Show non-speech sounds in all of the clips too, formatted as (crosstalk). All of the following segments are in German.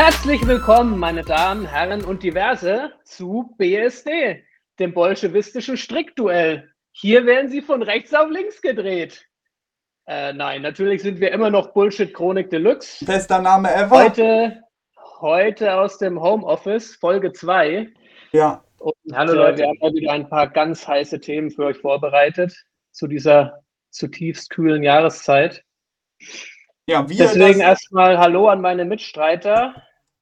Herzlich willkommen, meine Damen, Herren und Diverse, zu BSD, dem bolschewistischen Strickduell. Hier werden sie von rechts auf links gedreht. Äh, nein, natürlich sind wir immer noch Bullshit Chronik Deluxe. Bester Name ever. Heute, heute aus dem Homeoffice, Folge 2. Ja. Und, Hallo Leute. Wir haben heute wieder ein paar ganz heiße Themen für euch vorbereitet zu dieser zutiefst kühlen Jahreszeit. Ja, wir Deswegen erstmal Hallo an meine Mitstreiter.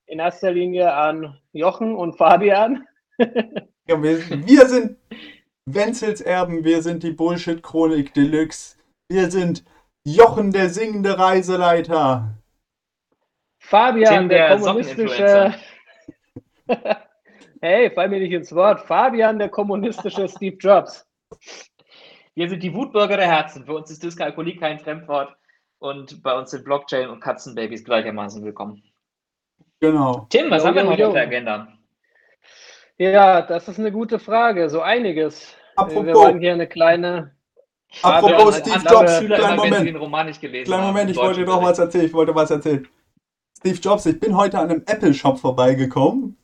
In erster Linie an Jochen und Fabian. ja, wir, wir sind Wenzels Erben, wir sind die Bullshit-Chronik Deluxe. Wir sind Jochen, der singende Reiseleiter. Fabian, der, der kommunistische. (laughs) hey, fall mir nicht ins Wort. Fabian, der kommunistische Steve Jobs. Wir sind die Wutbürger der Herzen. Für uns ist Dyskalkulie kein Fremdwort. Und bei uns sind Blockchain und Katzenbabys gleichermaßen willkommen. Genau. Tim, was jo, haben wir heute auf der Agenda? Ja, das ist eine gute Frage. So einiges. Apropos, wir wollen hier eine kleine. Apropos Steve Jobs, kleinen Moment. Den Roman nicht gelesen kleinen Moment, ich wollte doch was erzählen. Ich wollte was erzählen. Steve Jobs, ich bin heute an einem Apple-Shop vorbeigekommen.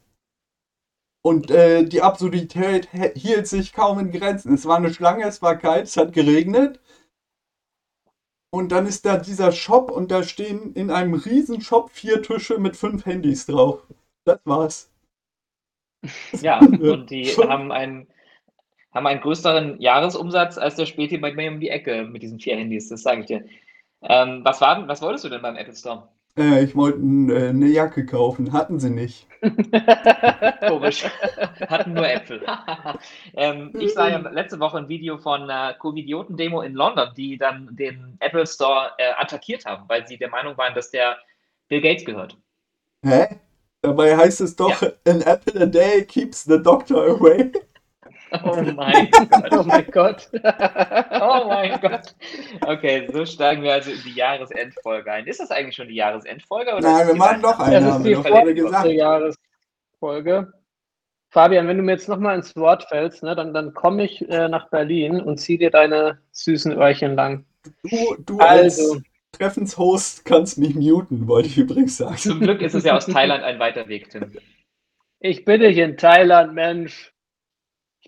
Und äh, die Absurdität hielt sich kaum in Grenzen. Es war eine Schlange, es war kalt, es hat geregnet. Und dann ist da dieser Shop und da stehen in einem riesen Shop vier Tische mit fünf Handys drauf. Das war's. (laughs) Ja, (laughs) und die haben einen, haben einen größeren Jahresumsatz als der Späti bei mir um die Ecke mit diesen vier Handys, das sage ich dir. Ähm, was, war, was wolltest du denn beim Apple Store? Äh, ich wollte äh, eine Jacke kaufen, hatten sie nicht. (laughs) Komisch. Hatten nur Äpfel. (laughs) ähm, ich sah ja letzte Woche ein Video von einer Covidioten-Demo in London, die dann den Apple Store äh, attackiert haben, weil sie der Meinung waren, dass der Bill Gates gehört. Hä? Dabei heißt es doch, ja. an apple a day keeps the doctor away. (laughs) Oh mein Gott. Oh mein Gott. (laughs) oh mein Gott. Okay, so steigen wir also in die Jahresendfolge ein. Ist das eigentlich schon die Jahresendfolge? Oder Nein, wir machen noch eine. Das ist die vorletzte Jahresfolge. Fabian, wenn du mir jetzt nochmal ins Wort fällst, ne, dann, dann komme ich äh, nach Berlin und zieh dir deine süßen Öhrchen lang. Du, du also. als Treffenshost kannst mich muten, wollte ich übrigens sagen. Zum Glück ist es ja aus Thailand ein weiter Weg, Tim. Ich bin dich in Thailand, Mensch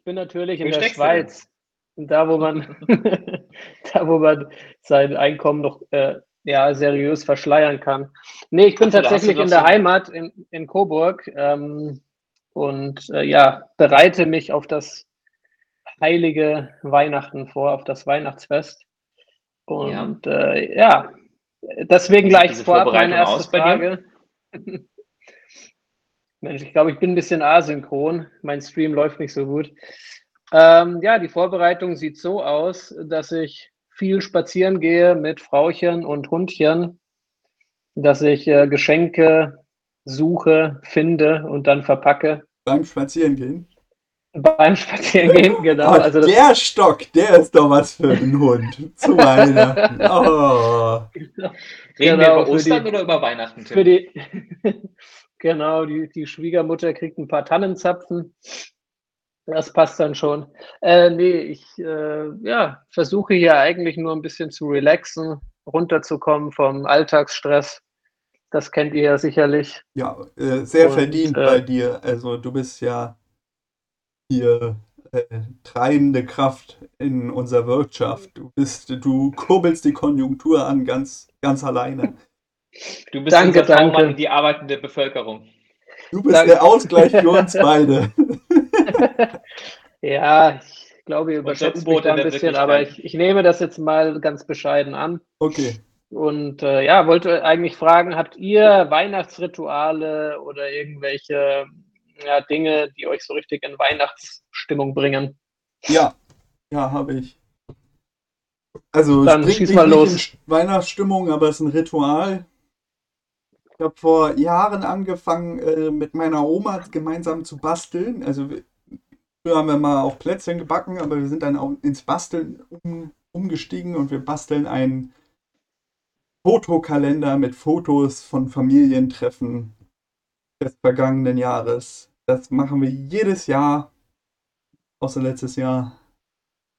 bin natürlich in Wie der Schweiz. Da, wo man, (laughs) da, wo man sein Einkommen noch äh, ja, seriös verschleiern kann. Nee, ich bin also, tatsächlich in der so Heimat in, in Coburg ähm, und äh, ja, bereite mich auf das heilige Weihnachten vor, auf das Weihnachtsfest. Und ja, äh, ja deswegen gleich vorab meine erste Frage. (laughs) Mensch, ich glaube, ich bin ein bisschen asynchron. Mein Stream läuft nicht so gut. Ähm, ja, die Vorbereitung sieht so aus, dass ich viel spazieren gehe mit Frauchen und Hundchen, dass ich äh, Geschenke suche, finde und dann verpacke. Beim Spazierengehen? Beim Spazierengehen, (laughs) genau. Oh, also der Stock, der ist doch was für einen Hund zu (laughs) Weihnachten. Oh. Reden genau, wir über Ostern die, oder über Weihnachten? Für die, Genau, die, die Schwiegermutter kriegt ein paar Tannenzapfen. Das passt dann schon. Äh, nee, ich äh, ja, versuche hier eigentlich nur ein bisschen zu relaxen, runterzukommen vom Alltagsstress. Das kennt ihr ja sicherlich. Ja, äh, sehr Und, verdient äh, bei dir. Also du bist ja hier äh, treibende Kraft in unserer Wirtschaft. Du bist, du kurbelst die Konjunktur an ganz, ganz alleine. Du bist danke, unser danke. in die arbeitende Bevölkerung. Du bist danke. der Ausgleich für uns (laughs) beide. ja, ich glaube, ihr überschätzt mich da ein bisschen, aber ich, ich, nehme das jetzt mal ganz bescheiden an. Okay. Und äh, ja, wollte eigentlich fragen, habt ihr Weihnachtsrituale oder irgendwelche ja, Dinge, die euch so richtig in Weihnachtsstimmung bringen? Ja, ja, habe ich. Also, Dann es bringt mal los. Weihnachtsstimmung, aber es ist ein Ritual. Ich habe vor Jahren angefangen, äh, mit meiner Oma gemeinsam zu basteln. Also früher haben wir mal auch Plätzchen gebacken, aber wir sind dann auch ins Basteln um, umgestiegen und wir basteln einen Fotokalender mit Fotos von Familientreffen des vergangenen Jahres. Das machen wir jedes Jahr, außer letztes Jahr.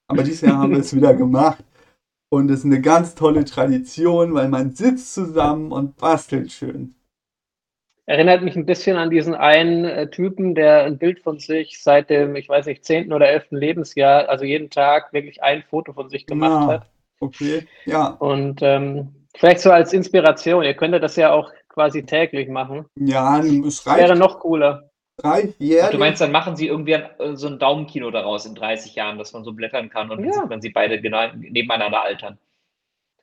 Aber dieses Jahr haben wir es (laughs) wieder gemacht. Und es ist eine ganz tolle Tradition, weil man sitzt zusammen und bastelt schön. Erinnert mich ein bisschen an diesen einen äh, Typen, der ein Bild von sich seit dem, ich weiß nicht, 10. oder 11. Lebensjahr, also jeden Tag wirklich ein Foto von sich gemacht ja, hat. Okay, ja. Und ähm, vielleicht so als Inspiration, ihr könntet das ja auch quasi täglich machen. Ja, es reicht. Wäre noch cooler. Reicht jährlich. Du meinst, dann machen sie irgendwie ein, äh, so ein Daumenkino daraus in 30 Jahren, dass man so blättern kann und ja. dann sieht man sie beide genau nebeneinander altern.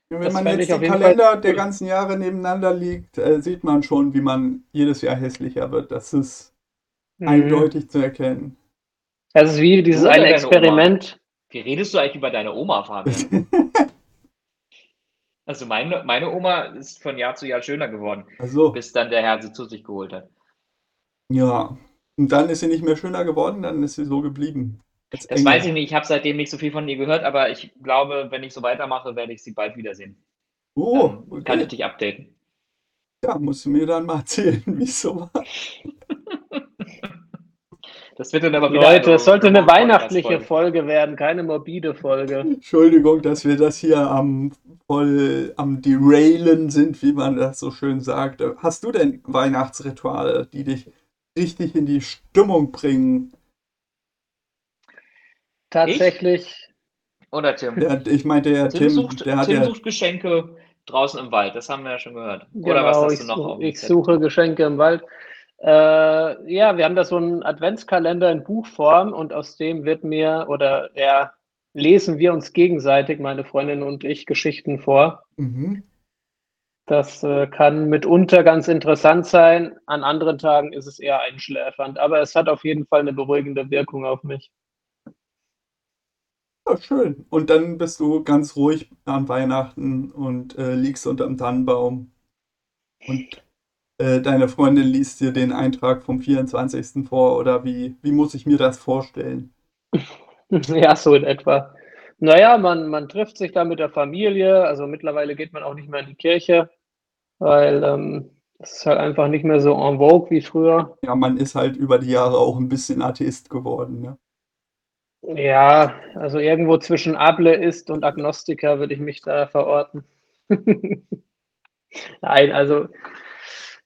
Wenn das man jetzt den Kalender der ganzen Jahre nebeneinander liegt, äh, sieht man schon, wie man jedes Jahr hässlicher wird. Das ist mhm. eindeutig zu erkennen. Das ist wie dieses eine Experiment. Wie redest du eigentlich über deine Oma, Fabian? (laughs) also meine, meine Oma ist von Jahr zu Jahr schöner geworden, so. bis dann der Herr sie zu sich geholt hat. Ja, und dann ist sie nicht mehr schöner geworden, dann ist sie so geblieben. Das weiß ich nicht, ich habe seitdem nicht so viel von ihr gehört, aber ich glaube, wenn ich so weitermache, werde ich sie bald wiedersehen. Oh, okay. Kann ich dich updaten. Ja, musst du mir dann mal (laughs) erzählen, wie es so war. Das wird dann aber wieder. Leute, es sollte eine weihnachtliche Folge werden, keine morbide Folge. Entschuldigung, dass wir das hier am voll am Derailen sind, wie man das so schön sagt. Hast du denn Weihnachtsrituale, die dich richtig in die Stimmung bringen? Tatsächlich. Ich? Oder Tim? Der, ich meinte ja, Tim, Tim, sucht, der hat Tim ja, sucht Geschenke draußen im Wald. Das haben wir ja schon gehört. Genau, Oder was hast du noch? Auf ich suche Geschenke im Wald. Äh, ja, wir haben da so einen Adventskalender in Buchform und aus dem wird mir oder ja, lesen wir uns gegenseitig, meine Freundin und ich, Geschichten vor. Mhm. Das äh, kann mitunter ganz interessant sein. An anderen Tagen ist es eher einschläfernd, aber es hat auf jeden Fall eine beruhigende Wirkung auf mich. Ja, schön. Und dann bist du ganz ruhig an Weihnachten und äh, liegst unter dem Tannenbaum. Und äh, deine Freundin liest dir den Eintrag vom 24. vor oder wie, wie muss ich mir das vorstellen? (laughs) Ja, so in etwa. Naja, man, man trifft sich da mit der Familie. Also mittlerweile geht man auch nicht mehr in die Kirche, weil ähm, es ist halt einfach nicht mehr so en vogue wie früher. Ja, man ist halt über die Jahre auch ein bisschen Atheist geworden. Ne? Ja, also irgendwo zwischen Ableist und Agnostiker würde ich mich da verorten. (laughs) Nein, also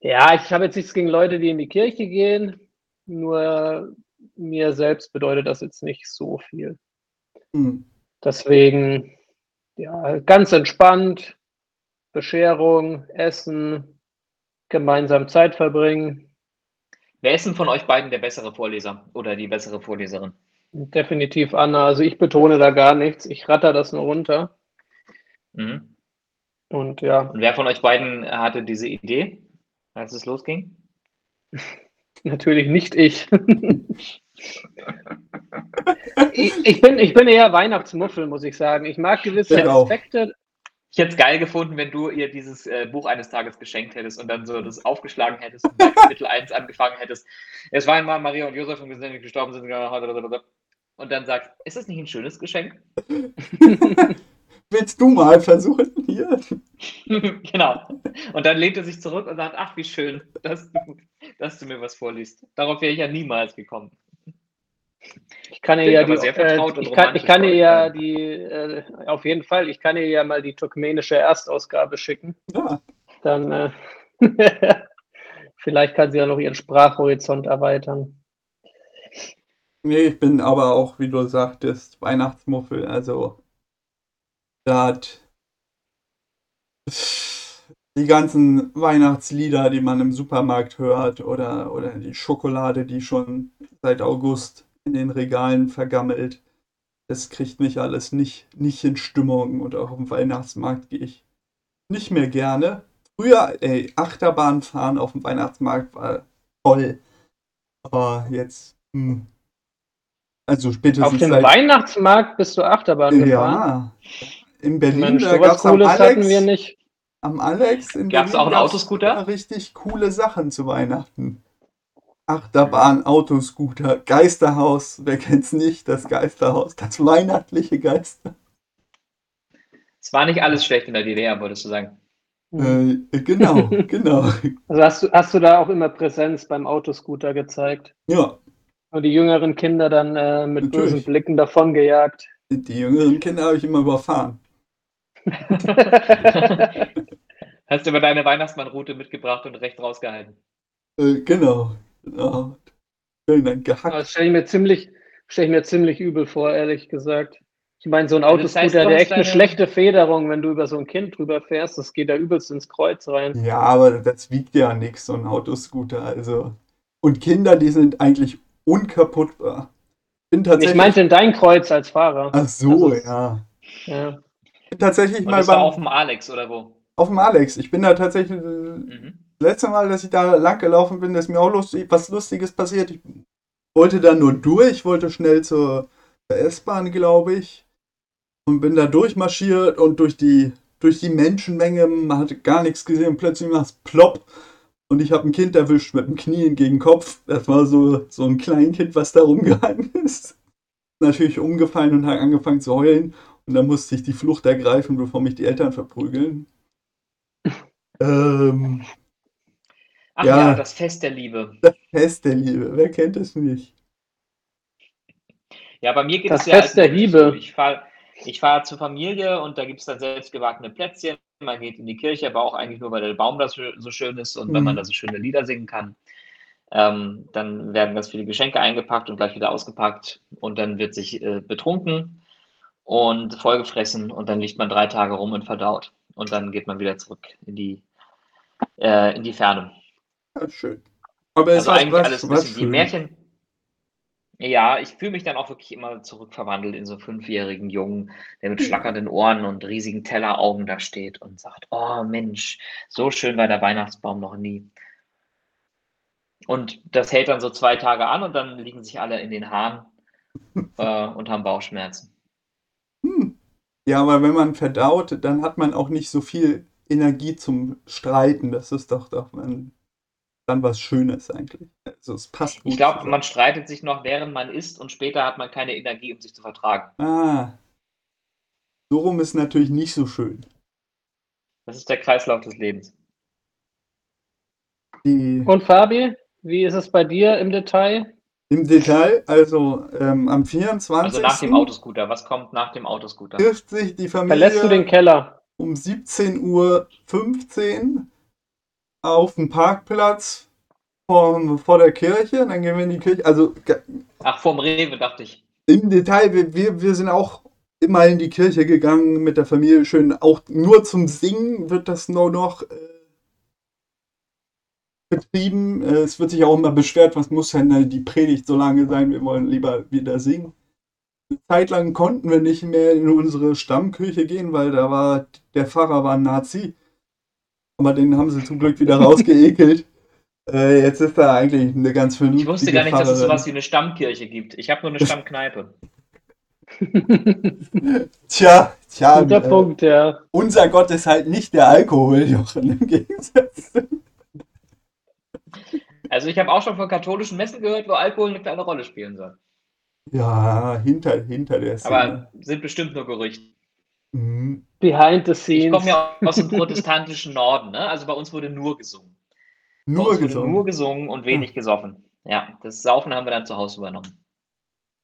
ja, ich habe jetzt nichts gegen Leute, die in die Kirche gehen, nur mir selbst bedeutet das jetzt nicht so viel. Mhm. Deswegen, ja, ganz entspannt, Bescherung, Essen, gemeinsam Zeit verbringen. Wer ist denn von euch beiden der bessere Vorleser oder die bessere Vorleserin? Definitiv Anna. Also ich betone da gar nichts. Ich ratter das nur runter. Mhm. Und ja. Und wer von euch beiden hatte diese Idee, als es losging? (laughs) Natürlich nicht ich. (laughs) ich, ich, bin, ich bin eher Weihnachtsmuffel, muss ich sagen. Ich mag gewisse ich Aspekte. Ich hätte es geil gefunden, wenn du ihr dieses äh, Buch eines Tages geschenkt hättest und dann so das aufgeschlagen hättest und Kapitel (laughs) 1 angefangen hättest. Es war einmal Maria und Josef und sind gestorben sind und dann sagst, ist das nicht ein schönes Geschenk? (laughs) Willst du mal versuchen hier? (laughs) genau. Und dann lehnt er sich zurück und sagt, ach, wie schön, dass du, dass du mir was vorliest. Darauf wäre ich ja niemals gekommen. Ich kann ihr ja die, äh, ich kann, ich kann ihr ja die, äh, auf jeden Fall, ich kann ihr ja mal die turkmenische Erstausgabe schicken. Ja. Dann, äh, (laughs) vielleicht kann sie ja noch ihren Sprachhorizont erweitern. Nee, ich bin aber auch, wie du sagtest, Weihnachtsmuffel. Also, da hat die ganzen Weihnachtslieder, die man im Supermarkt hört, oder, oder die Schokolade, die schon seit August in den Regalen vergammelt. Das kriegt mich alles nicht, nicht in Stimmung. Und auch auf dem Weihnachtsmarkt gehe ich nicht mehr gerne. Früher, ey, Achterbahn fahren auf dem Weihnachtsmarkt war toll. Aber jetzt, hm, also spätestens. Auf dem Weihnachtsmarkt bist du Achterbahn gefahren? Ja. In Berlin, Mensch, da gab es am Alex, hatten wir nicht. Am Alex in Gab es auch einen Autoscooter? Richtig coole Sachen zu Weihnachten. Achterbahn, Autoscooter, Geisterhaus, wer kennt's nicht, das Geisterhaus, das weihnachtliche Geister. Es war nicht alles schlecht in der DDR, würdest du sagen? Äh, genau, (laughs) genau. Also hast du, hast du da auch immer Präsenz beim Autoscooter gezeigt? Ja, und die jüngeren Kinder dann äh, mit Natürlich. bösen Blicken davongejagt. Die jüngeren Kinder habe ich immer überfahren. (laughs) Hast du aber deine Weihnachtsmannroute mitgebracht und recht rausgehalten? Äh, genau. Schön dann gehackt. Das stelle ich mir ziemlich, stelle ich mir ziemlich übel vor, ehrlich gesagt. Ich meine, so ein Autoscooter, das heißt, der echt eine schlechte Federung, wenn du über so ein Kind drüber fährst, das geht da übelst ins Kreuz rein. Ja, aber das wiegt ja nichts, so ein Autoscooter. Also. Und Kinder, die sind eigentlich unkaputtbar. Bin tatsächlich... Ich meinte in dein Kreuz als Fahrer. Ach so, also, ja. ja. Bin tatsächlich Und mal beim, auf dem Alex oder wo? Auf dem Alex. Ich bin da tatsächlich mhm. Das letzte Mal, dass ich da lang gelaufen bin, ist mir auch lustig, was Lustiges passiert. Ich wollte da nur durch, wollte schnell zur S-Bahn, glaube ich und bin da durchmarschiert und durch die, durch die Menschenmenge, man hatte gar nichts gesehen, plötzlich macht es plopp und ich habe ein Kind erwischt mit dem Knie gegen den Kopf. Das war so, so ein Kleinkind, was da rumgehangen (laughs) ist. Natürlich umgefallen und hat angefangen zu heulen und dann musste ich die Flucht ergreifen, bevor mich die Eltern verprügeln. (laughs) ähm, Ach ja, ja, das Fest der Liebe. Das Fest der Liebe, wer kennt es nicht? Ja, bei mir geht das es ja Fest der Liebe. Ich fahre ich fahre zur Familie und da gibt es dann selbstgebackene Plätzchen. Man geht in die Kirche, aber auch eigentlich nur, weil der Baum da so schön ist und mhm. wenn man da so schöne Lieder singen kann. Ähm, dann werden ganz viele Geschenke eingepackt und gleich wieder ausgepackt und dann wird sich äh, betrunken und vollgefressen und dann liegt man drei Tage rum und verdaut und dann geht man wieder zurück in die, äh, in die Ferne. Ja, schön. Aber es also eigentlich was, alles ein bisschen wie Märchen, ja, ich fühle mich dann auch wirklich immer zurückverwandelt in so einen fünfjährigen Jungen, der mit schlackernden Ohren und riesigen Telleraugen da steht und sagt: „Oh Mensch, so schön war der Weihnachtsbaum noch nie.“ Und das hält dann so zwei Tage an und dann liegen sich alle in den Haaren, (laughs) äh, und haben Bauchschmerzen. Hm. Ja, aber wenn man verdaut, dann hat man auch nicht so viel Energie zum Streiten. Das ist doch doch man dann was Schönes eigentlich. Also es passt gut. Ich glaube, man streitet sich noch, während man isst und später hat man keine Energie, um sich zu vertragen. Ah. So rum ist natürlich nicht so schön. Das ist der Kreislauf des Lebens. Die und Fabi, wie ist es bei dir im Detail? Im Detail, also ähm, am 24. Also nach dem Autoscooter. Was kommt nach dem Autoscooter? Trifft sich die Familie. Verlässt du den Keller? Um 17.15 Uhr auf dem Parkplatz vor, vor der Kirche. Dann gehen wir in die Kirche. Also, Ach, vorm Rewe, dachte ich. Im Detail, wir, wir, wir sind auch immer in die Kirche gegangen mit der Familie. Schön, auch nur zum Singen wird das nur noch äh, betrieben. Äh, es wird sich auch immer beschwert, was muss denn die Predigt so lange sein? Wir wollen lieber wieder singen. Eine Zeit lang konnten wir nicht mehr in unsere Stammkirche gehen, weil da war der Pfarrer war ein Nazi. Aber den haben sie zum Glück wieder rausgeekelt. (laughs) Äh, jetzt ist da eigentlich eine ganz vernünftige Ich wusste gar nicht, Pfarrerin. dass es sowas wie eine Stammkirche gibt. Ich habe nur eine Stammkneipe. (laughs) tja, tja. Guter äh, Punkt, ja. Unser Gott ist halt nicht der Alkohol, Jochen, im Gegensatz. Also ich habe auch schon von katholischen Messen gehört, wo Alkohol eine kleine Rolle spielen soll. Ja, hinter, hinter der Szene. Aber sind bestimmt nur Gerüchte. Mhm. Behind the scenes. Ich komme ja aus dem (laughs) protestantischen Norden, ne? Also bei uns wurde nur gesungen. Nur gesungen. nur gesungen und wenig gesoffen. Ja, das Saufen haben wir dann zu Hause übernommen.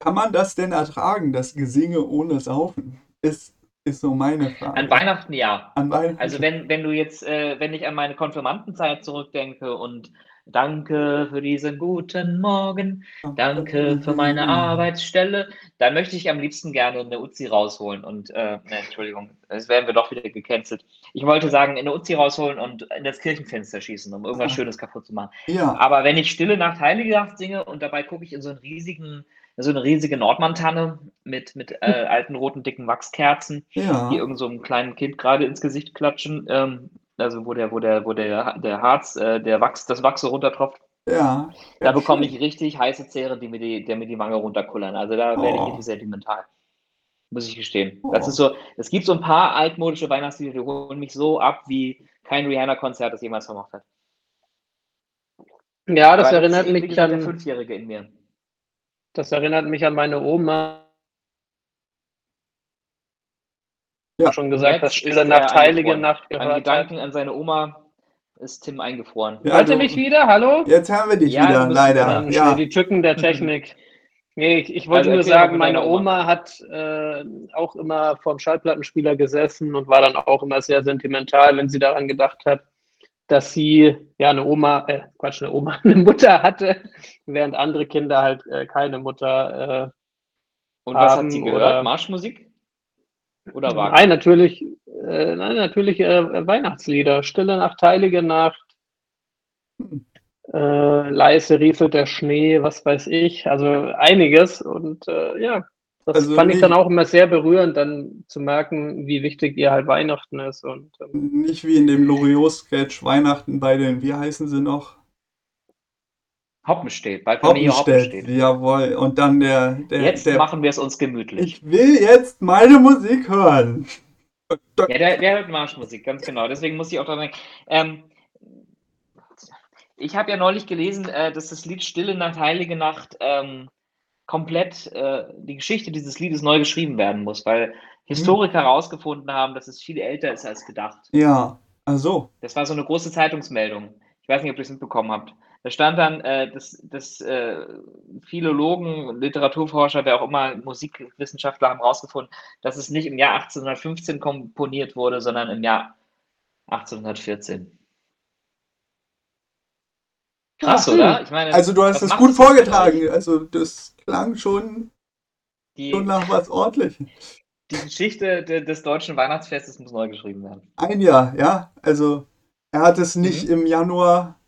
Kann man das denn ertragen, das Gesinge ohne Saufen? Ist, ist so meine Frage. An Weihnachten ja. An Weihnachten. Also wenn, wenn du jetzt, äh, wenn ich an meine Konfirmandenzeit zurückdenke und Danke für diesen guten Morgen. Danke für meine Arbeitsstelle. Da möchte ich am liebsten gerne eine Uzi rausholen und, äh, ne, Entschuldigung, das werden wir doch wieder gecancelt. Ich wollte sagen, eine Uzi rausholen und in das Kirchenfenster schießen, um irgendwas. Schönes kaputt zu machen. Ja. Aber wenn ich Stille Nacht, Heilige Nacht singe und dabei gucke ich in so einen riesigen, so eine riesige Nordmantanne mit, mit äh, alten roten dicken Wachskerzen, ja. die irgend so einem kleinen Kind gerade ins Gesicht klatschen, ähm, also wo der, wo der, wo der, der Harz, äh, der Wachs, das Wachs so runtertropft. Ja. Da bekomme ich richtig heiße Zähre, die mir die, die mir die Wange runterkullern. Also da werde ich oh. richtig sentimental. Muss ich gestehen. Oh. Das ist so, es gibt so ein paar altmodische Weihnachtslieder, die holen mich so ab, wie kein Rihanna-Konzert das jemals vermocht hat. Ja, das Aber erinnert das mich an. Der Fünfjährige in mir. Das erinnert mich an meine Oma, ja. schon gesagt, dass Stille Nacht, Heilige Nacht gehört An Gedanken hat. an seine Oma ist Tim eingefroren. Ja, Hört ihr mich wieder? Hallo? Jetzt hören wir dich ja, wieder, leider. Ja. Die Tücken der Technik. Nee, ich, ich wollte also nur sagen, meine Oma, Oma hat äh, auch immer vorm Schallplattenspieler gesessen und war dann auch immer sehr sentimental, wenn sie daran gedacht hat, dass sie ja eine Oma, äh, Quatsch, eine Oma, (laughs) eine Mutter hatte, während andere Kinder halt äh, keine Mutter. Äh, Und was hat sie gehört? Oder, Marschmusik? Oder Wagner? Nein, natürlich, äh, nein, natürlich äh, Weihnachtslieder. Stille Nacht, Heilige Nacht, äh, leise rieselt der Schnee, was weiß ich. Also einiges. Und äh, ja, das also fand ich dann auch immer sehr berührend, dann zu merken, wie wichtig ihr halt Weihnachten ist. Und, ähm, nicht wie in dem Loriot-Sketch Weihnachten bei den, wie heißen sie noch? Hoppenstedt, bei Familie Hoppenstedt. Hoppenstedt. Jawohl. Und dann der, der Jetzt der, machen wir es uns gemütlich. Ich will jetzt meine Musik hören. Ja, der, der hört Marschmusik, ganz genau. Deswegen muss ich auch daran denken. Ähm, ich habe ja neulich gelesen, äh, dass das Lied Stille Nacht, Heilige Nacht ähm, komplett äh, die Geschichte dieses Liedes neu geschrieben werden muss, weil Historiker hm. herausgefunden haben, dass es viel älter ist als gedacht. Ja, also. Das war so eine große Zeitungsmeldung. Ich weiß nicht, ob ihr es mitbekommen habt. Da stand dann, äh, dass, dass äh, Philologen, Literaturforscher, wer auch immer, Musikwissenschaftler haben herausgefunden, dass es nicht im Jahr 1815 komponiert wurde, sondern im Jahr 1814. Krass, Ach, oder? Ich meine, also du hast es gut vorgetragen. Also das klang schon, die, schon nach was ordentlichem. Die Geschichte des deutschen Weihnachtsfestes muss neu geschrieben werden. Ein Jahr, ja. Also er hat es nicht mhm. im Januar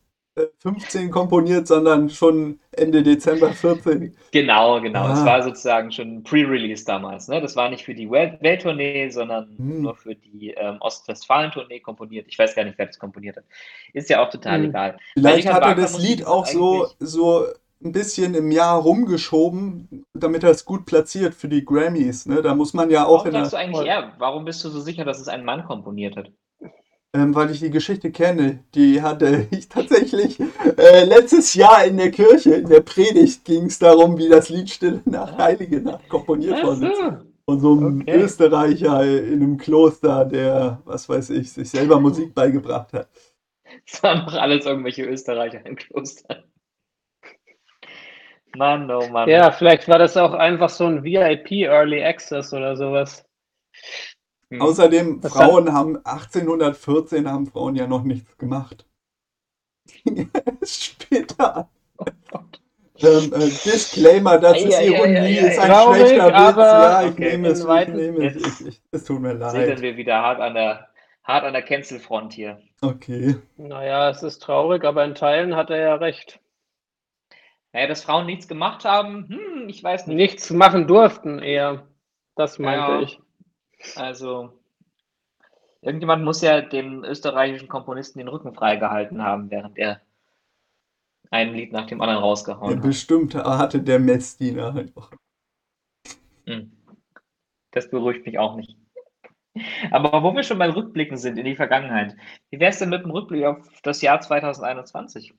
15 komponiert, sondern schon Ende Dezember 14. Genau, genau. Ah. Es war sozusagen schon Pre-Release damals. Ne? Das war nicht für die Welt Welttournee, sondern hm. nur für die ähm, Ostwestfalen-Tournee komponiert. Ich weiß gar nicht, wer das komponiert hat. Ist ja auch total hm. egal. Vielleicht hat er das Lied auch so, so ein bisschen im Jahr rumgeschoben, damit er es gut platziert für die Grammys. Ne? Da muss man ja auch Warum in der. Du eigentlich eher? Warum bist du so sicher, dass es ein Mann komponiert hat? Ähm, weil ich die Geschichte kenne. Die hatte (laughs) ich tatsächlich äh, letztes Jahr in der Kirche, in der Predigt ging es darum, wie das Lied Stille nach Heilige Nacht komponiert worden ist. Von so einem okay. Österreicher in einem Kloster, der, was weiß ich, sich selber Musik beigebracht hat. Das waren doch alles irgendwelche Österreicher im Kloster. Mann, oh Mann. Ja, vielleicht war das auch einfach so ein VIP Early Access oder sowas. Mhm. Außerdem, Was Frauen haben 1814 haben Frauen ja noch nichts gemacht. (laughs) Später. Oh ähm, äh, Disclaimer, das ist Ironie, ja, ja, ja, ist ein Traurig, schlechter Witz. Ja, ich okay, nehme es, ich nehme es. Ich, ich, es tut mir leid. Sind wir wieder hart an der, hart an der Cancel-Front hier. Okay. Naja, es ist traurig, aber in Teilen hat er ja recht. Naja, dass Frauen nichts gemacht haben, hm, ich weiß nicht. Nichts machen durften eher. Das meinte ich. Also, irgendjemand muss ja dem österreichischen Komponisten den Rücken freigehalten haben, während er ein Lied nach dem anderen rausgehauen ja, hat. Bestimmt hatte der Messdiener halt auch. Hm. Das beruhigt mich auch nicht. Aber wo wir schon beim Rückblicken sind in die Vergangenheit, wie wäre es denn mit dem Rückblick auf das Jahr 2021?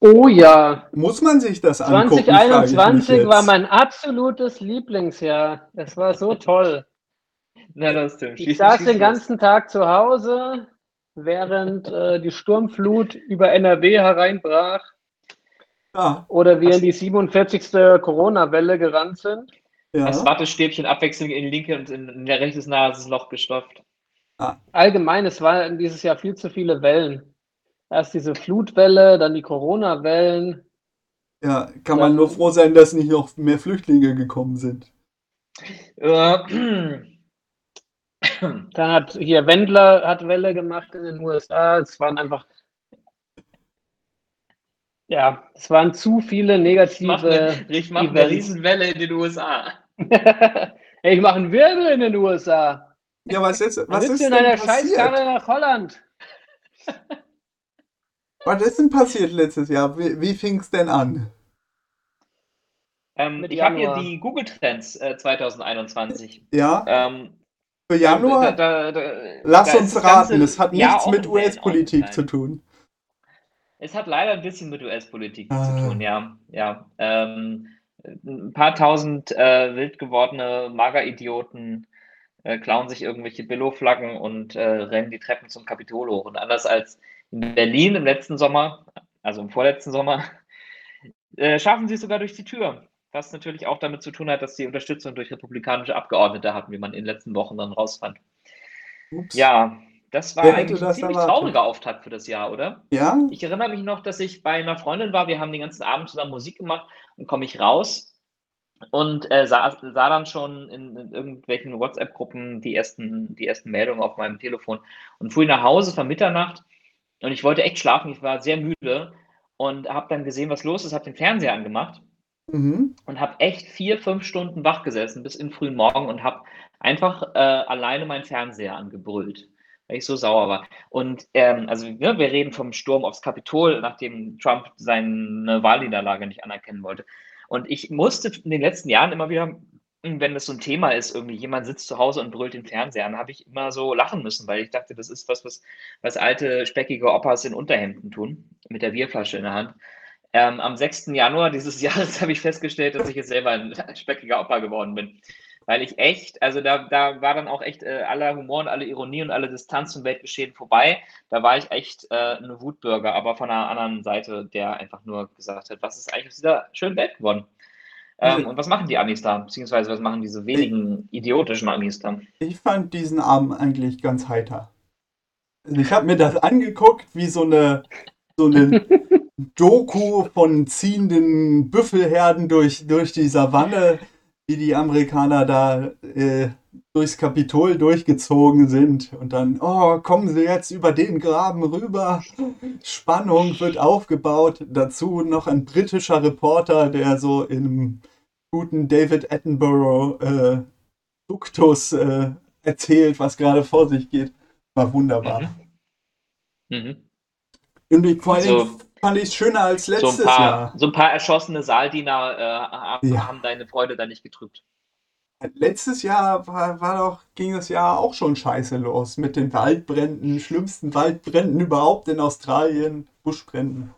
Oh ja. Muss man sich das angucken? 2021 war mein absolutes Lieblingsjahr. Es war so toll. Na, das stimmt. Ich saß den ganzen Tag zu Hause, während äh, die Sturmflut über NRW hereinbrach. Ja. Oder wir in die 47. Corona-Welle gerannt sind. Ja. Das Wattestäbchen abwechselnd in linke und in, in der rechtes Nasenloch gestopft. Ah. Allgemein, es waren dieses Jahr viel zu viele Wellen. Erst diese Flutwelle, dann die Corona-Wellen. Ja, kann man nur froh sein, dass nicht noch mehr Flüchtlinge gekommen sind. Dann hat hier Wendler hat Welle gemacht in den USA. Es waren einfach ja, es waren zu viele negative. Ich mache eine, Riesenwelle in den USA. (laughs) ich mache einen Wirbel in den USA. Ja, was ist, was ist denn in einer Scheißkarre nach Holland? Was ist denn passiert letztes Jahr? Wie, wie fing es denn an? Ähm, ich habe hier die Google Trends äh, 2021. Ja. Ähm, Für Januar? Da, da, da, Lass uns raten, es hat nichts mit US-Politik zu tun. Es hat leider ein bisschen mit US-Politik ah. zu tun, ja. ja. Ähm, ein paar tausend äh, wild gewordene Mageridioten äh, klauen sich irgendwelche Billo-Flaggen und äh, rennen die Treppen zum Kapitol hoch. Und anders als in Berlin im letzten Sommer, also im vorletzten Sommer, äh, schaffen sie es sogar durch die Tür. Was natürlich auch damit zu tun hat, dass sie Unterstützung durch republikanische Abgeordnete hatten, wie man in den letzten Wochen dann rausfand. Ups. Ja, Das war eigentlich ein ziemlich trauriger Auftakt für das Jahr, oder? Ja. Ich erinnere mich noch, dass ich bei einer Freundin war. Wir haben den ganzen Abend zusammen Musik gemacht und komme ich raus und äh, sah, sah, dann schon in, in irgendwelchen WhatsApp-Gruppen die ersten, die ersten Meldungen auf meinem Telefon und fuhr nach Hause von Mitternacht und ich wollte echt schlafen. Ich war sehr müde und habe dann gesehen, was los ist, habe den Fernseher angemacht mhm. und habe echt vier, fünf Stunden wach gesessen bis in frühen Morgen und habe einfach äh, alleine meinen Fernseher angebrüllt weil ich so sauer war. Und ähm, also ne, wir reden vom Sturm aufs Kapitol, nachdem Trump seine Wahlniederlage nicht anerkennen wollte. Und ich musste in den letzten Jahren immer wieder, wenn das so ein Thema ist, irgendwie jemand sitzt zu Hause und brüllt den Fernseher an, habe ich immer so lachen müssen, weil ich dachte, das ist was, was, was alte, speckige Opas in Unterhemden tun, mit der Bierflasche in der Hand. Ähm, am 6. Januar dieses (laughs) Jahres habe ich festgestellt, dass ich jetzt selber ein (laughs) speckiger Opa geworden bin weil ich echt, also da, da war dann auch echt äh, aller Humor und alle Ironie und alle Distanz zum Weltgeschehen vorbei. Da war ich echt äh, eine Wutbürger, aber von einer anderen Seite, der einfach nur gesagt hat, was ist eigentlich aus dieser schönen Welt geworden? Ähm, also, und was machen die Amis da? Beziehungsweise was machen diese wenigen idiotischen Amis da? Ich fand diesen Abend eigentlich ganz heiter. Also ich habe mir das angeguckt, wie so eine, so eine (laughs) Doku von ziehenden Büffelherden durch, durch die Savanne wie die Amerikaner da äh, durchs Kapitol durchgezogen sind und dann, oh, kommen sie jetzt über den Graben rüber. Spannung wird aufgebaut. Dazu noch ein britischer Reporter, der so im guten David Attenborough äh, Duktus äh, erzählt, was gerade vor sich geht. War wunderbar. Mhm. Mhm. Und ich, vor allem also, fand ich es schöner als letztes so paar, Jahr. So ein paar erschossene Saaldiener äh, ja. haben deine Freude da nicht getrübt. Letztes Jahr war, war doch, ging das Jahr auch schon scheiße los mit den Waldbränden, schlimmsten Waldbränden überhaupt in Australien, Buschbränden.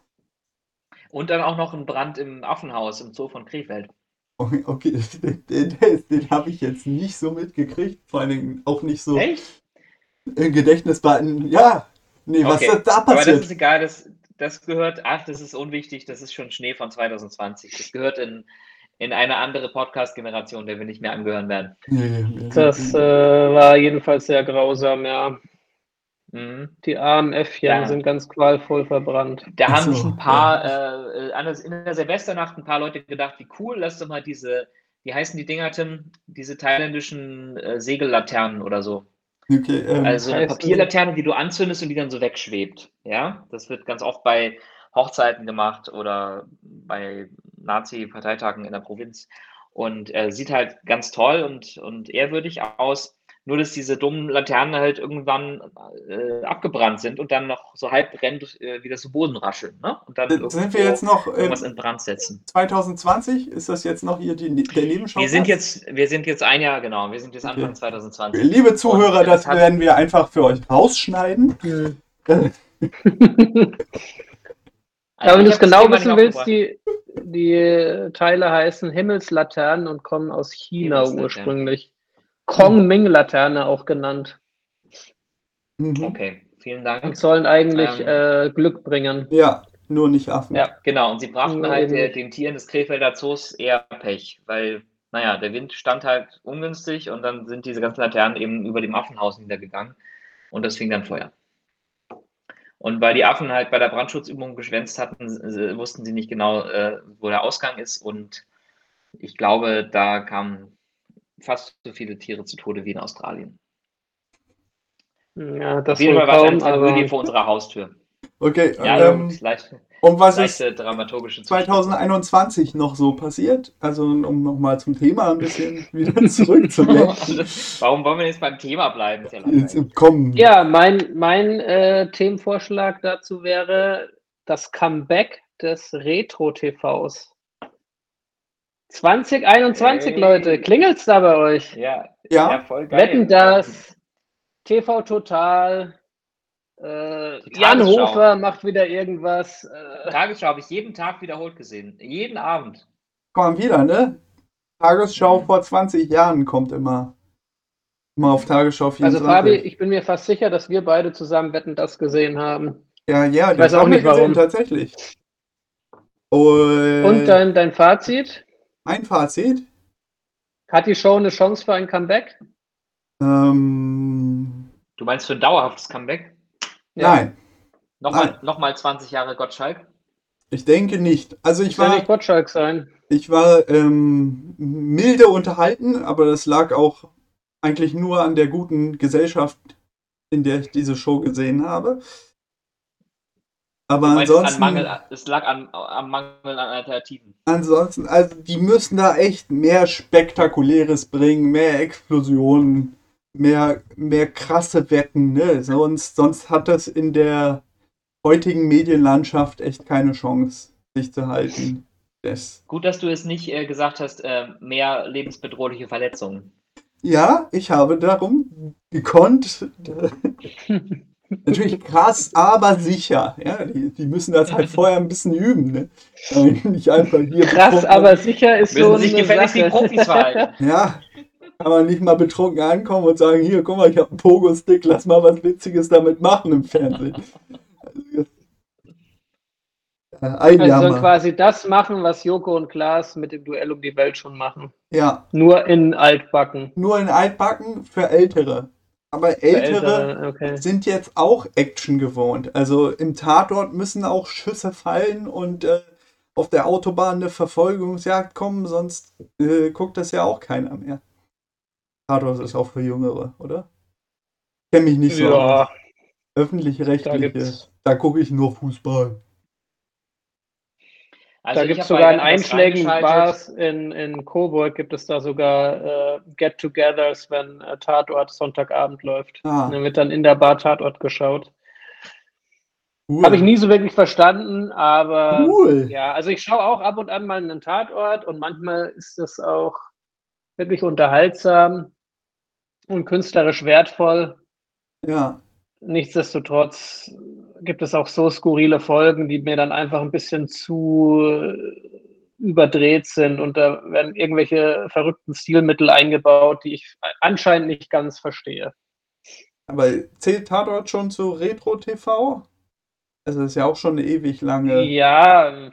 Und dann auch noch ein Brand im Affenhaus im Zoo von Krefeld. Okay, den, den, den habe ich jetzt nicht so mitgekriegt, vor allen Dingen auch nicht so Echt? im Gedächtnis behalten. Ja, nee, was okay. da passiert. Aber das ist egal, das, das gehört, ach, das ist unwichtig, das ist schon Schnee von 2020. Das gehört in, in eine andere Podcast-Generation, der wir nicht mehr angehören werden. Das äh, war jedenfalls sehr grausam, ja. Mhm. Die ja. sind ganz qualvoll verbrannt. Da haben so, sich ein paar, ja. äh, in der Silvesternacht ein paar Leute gedacht, wie cool, lass doch mal diese, wie heißen die Dinger, Tim? Diese thailändischen äh, Segellaternen oder so. Okay, ähm, also eine Papierlaterne, die du anzündest und die dann so wegschwebt. Ja, das wird ganz oft bei Hochzeiten gemacht oder bei Nazi-Parteitagen in der Provinz und äh, sieht halt ganz toll und, und ehrwürdig aus. Nur, dass diese dummen Laternen halt irgendwann äh, abgebrannt sind und dann noch so halb brennt, äh, wieder zu Boden rascheln. Ne? Und dann sind wir jetzt noch irgendwas in Brand setzen. 2020 ist das jetzt noch hier die, der Nebenschau? Wir sind jetzt, wir sind jetzt ein Jahr, genau, wir sind jetzt Anfang okay. 2020. Liebe Zuhörer, und, das werden wir einfach für euch rausschneiden. (laughs) Also wenn du es genau wissen willst, die, die Teile heißen Himmelslaternen und kommen aus China ursprünglich. Kong-Ming-Laterne auch genannt. Mhm. Okay, vielen Dank. Und sollen eigentlich ähm, äh, Glück bringen. Ja, nur nicht Affen. Ja, genau. Und sie brachten halt der, den Tieren des Krefelder Zoos eher Pech, weil, naja, der Wind stand halt ungünstig und dann sind diese ganzen Laternen eben über dem Affenhaus niedergegangen und das fing dann Feuer. Und weil die Affen halt bei der Brandschutzübung geschwänzt hatten, wussten sie nicht genau, äh, wo der Ausgang ist und ich glaube, da kam fast so viele Tiere zu Tode wie in Australien. Ja, das Auf jeden Fall war es aber... vor unserer Haustür. Okay, ja, ähm, leicht, und was ist 2021 noch so passiert? Also um nochmal zum Thema ein bisschen wieder (laughs) zurückzukommen. (laughs) Warum wollen wir jetzt beim Thema bleiben? Ja, mein, mein äh, Themenvorschlag dazu wäre das Comeback des Retro-TVs. 2021, hey. Leute, klingelt's da bei euch? Ja, ja. ja voll geil. Wetten das, TV Total, äh, Jan Hofer macht wieder irgendwas. Äh. Tagesschau habe ich jeden Tag wiederholt gesehen. Jeden Abend. Komm wieder, ne? Tagesschau mhm. vor 20 Jahren kommt immer. Immer auf Tagesschau 24. Also Fabi, ich bin mir fast sicher, dass wir beide zusammen Wetten das gesehen haben. Ja, ja, ich weiß auch nicht warum. Gesehen, tatsächlich. Und, Und dein, dein Fazit? Mein Fazit? Hat die Show eine Chance für ein Comeback? Ähm, Du meinst für ein dauerhaftes Comeback? Ja. Nein. Nochmal, nochmal 20 Jahre Gottschalk? Ich denke nicht. Also ich war. Soll nicht Gottschalk sein? Ich war ähm, milde unterhalten, aber das lag auch eigentlich nur an der guten Gesellschaft, in der ich diese Show gesehen habe. Aber ansonsten. Mangel, es lag an, am Mangel an Alternativen. Ansonsten, also die müssen da echt mehr Spektakuläres bringen, mehr Explosionen, mehr, mehr krasse Wetten. Ne? Sonst, sonst hat das in der heutigen Medienlandschaft echt keine Chance, sich zu halten. Das. Gut, dass du es nicht äh, gesagt hast, äh, mehr lebensbedrohliche Verletzungen. Ja, ich habe darum gekonnt. (laughs) Natürlich krass, aber sicher. Ja, die, die, müssen das halt (laughs) vorher ein bisschen üben. Ne? Nicht einfach hier. Krass, aber sicher ist so. sich gefälligst die Profis verhalten. (laughs) Ja, kann man nicht mal betrunken ankommen und sagen: Hier, guck mal, ich habe einen Pogo-Stick, lass mal was Witziges damit machen im Fernsehen. Ein also sollen quasi das machen, was Joko und Klaas mit dem Duell um die Welt schon machen. Ja. Nur in Altbacken. Nur in Altbacken für Ältere. Aber Ältere, Ältere okay. sind jetzt auch Action gewohnt. Also im Tatort müssen auch Schüsse fallen und äh, auf der Autobahn eine Verfolgungsjagd kommen, sonst äh, guckt das ja auch keiner mehr. Tatort ist auch für Jüngere, oder? Kenne mich nicht so. Ja. Öffentlich-rechtliche. Da, da gucke ich nur Fußball. Also da gibt es sogar in einschlägigen Bars in, in Coburg gibt es da sogar äh, Get-togethers, wenn äh, Tatort Sonntagabend läuft. Ah. Dann wird dann in der Bar Tatort geschaut. Cool. Habe ich nie so wirklich verstanden, aber cool. ja, also ich schaue auch ab und an mal einen Tatort und manchmal ist das auch wirklich unterhaltsam und künstlerisch wertvoll. Ja. Nichtsdestotrotz gibt es auch so skurrile Folgen, die mir dann einfach ein bisschen zu äh, überdreht sind und da werden irgendwelche verrückten Stilmittel eingebaut, die ich anscheinend nicht ganz verstehe. Aber zählt Tatort schon zu Retro-TV? Also das ist ja auch schon eine ewig lange. Ja,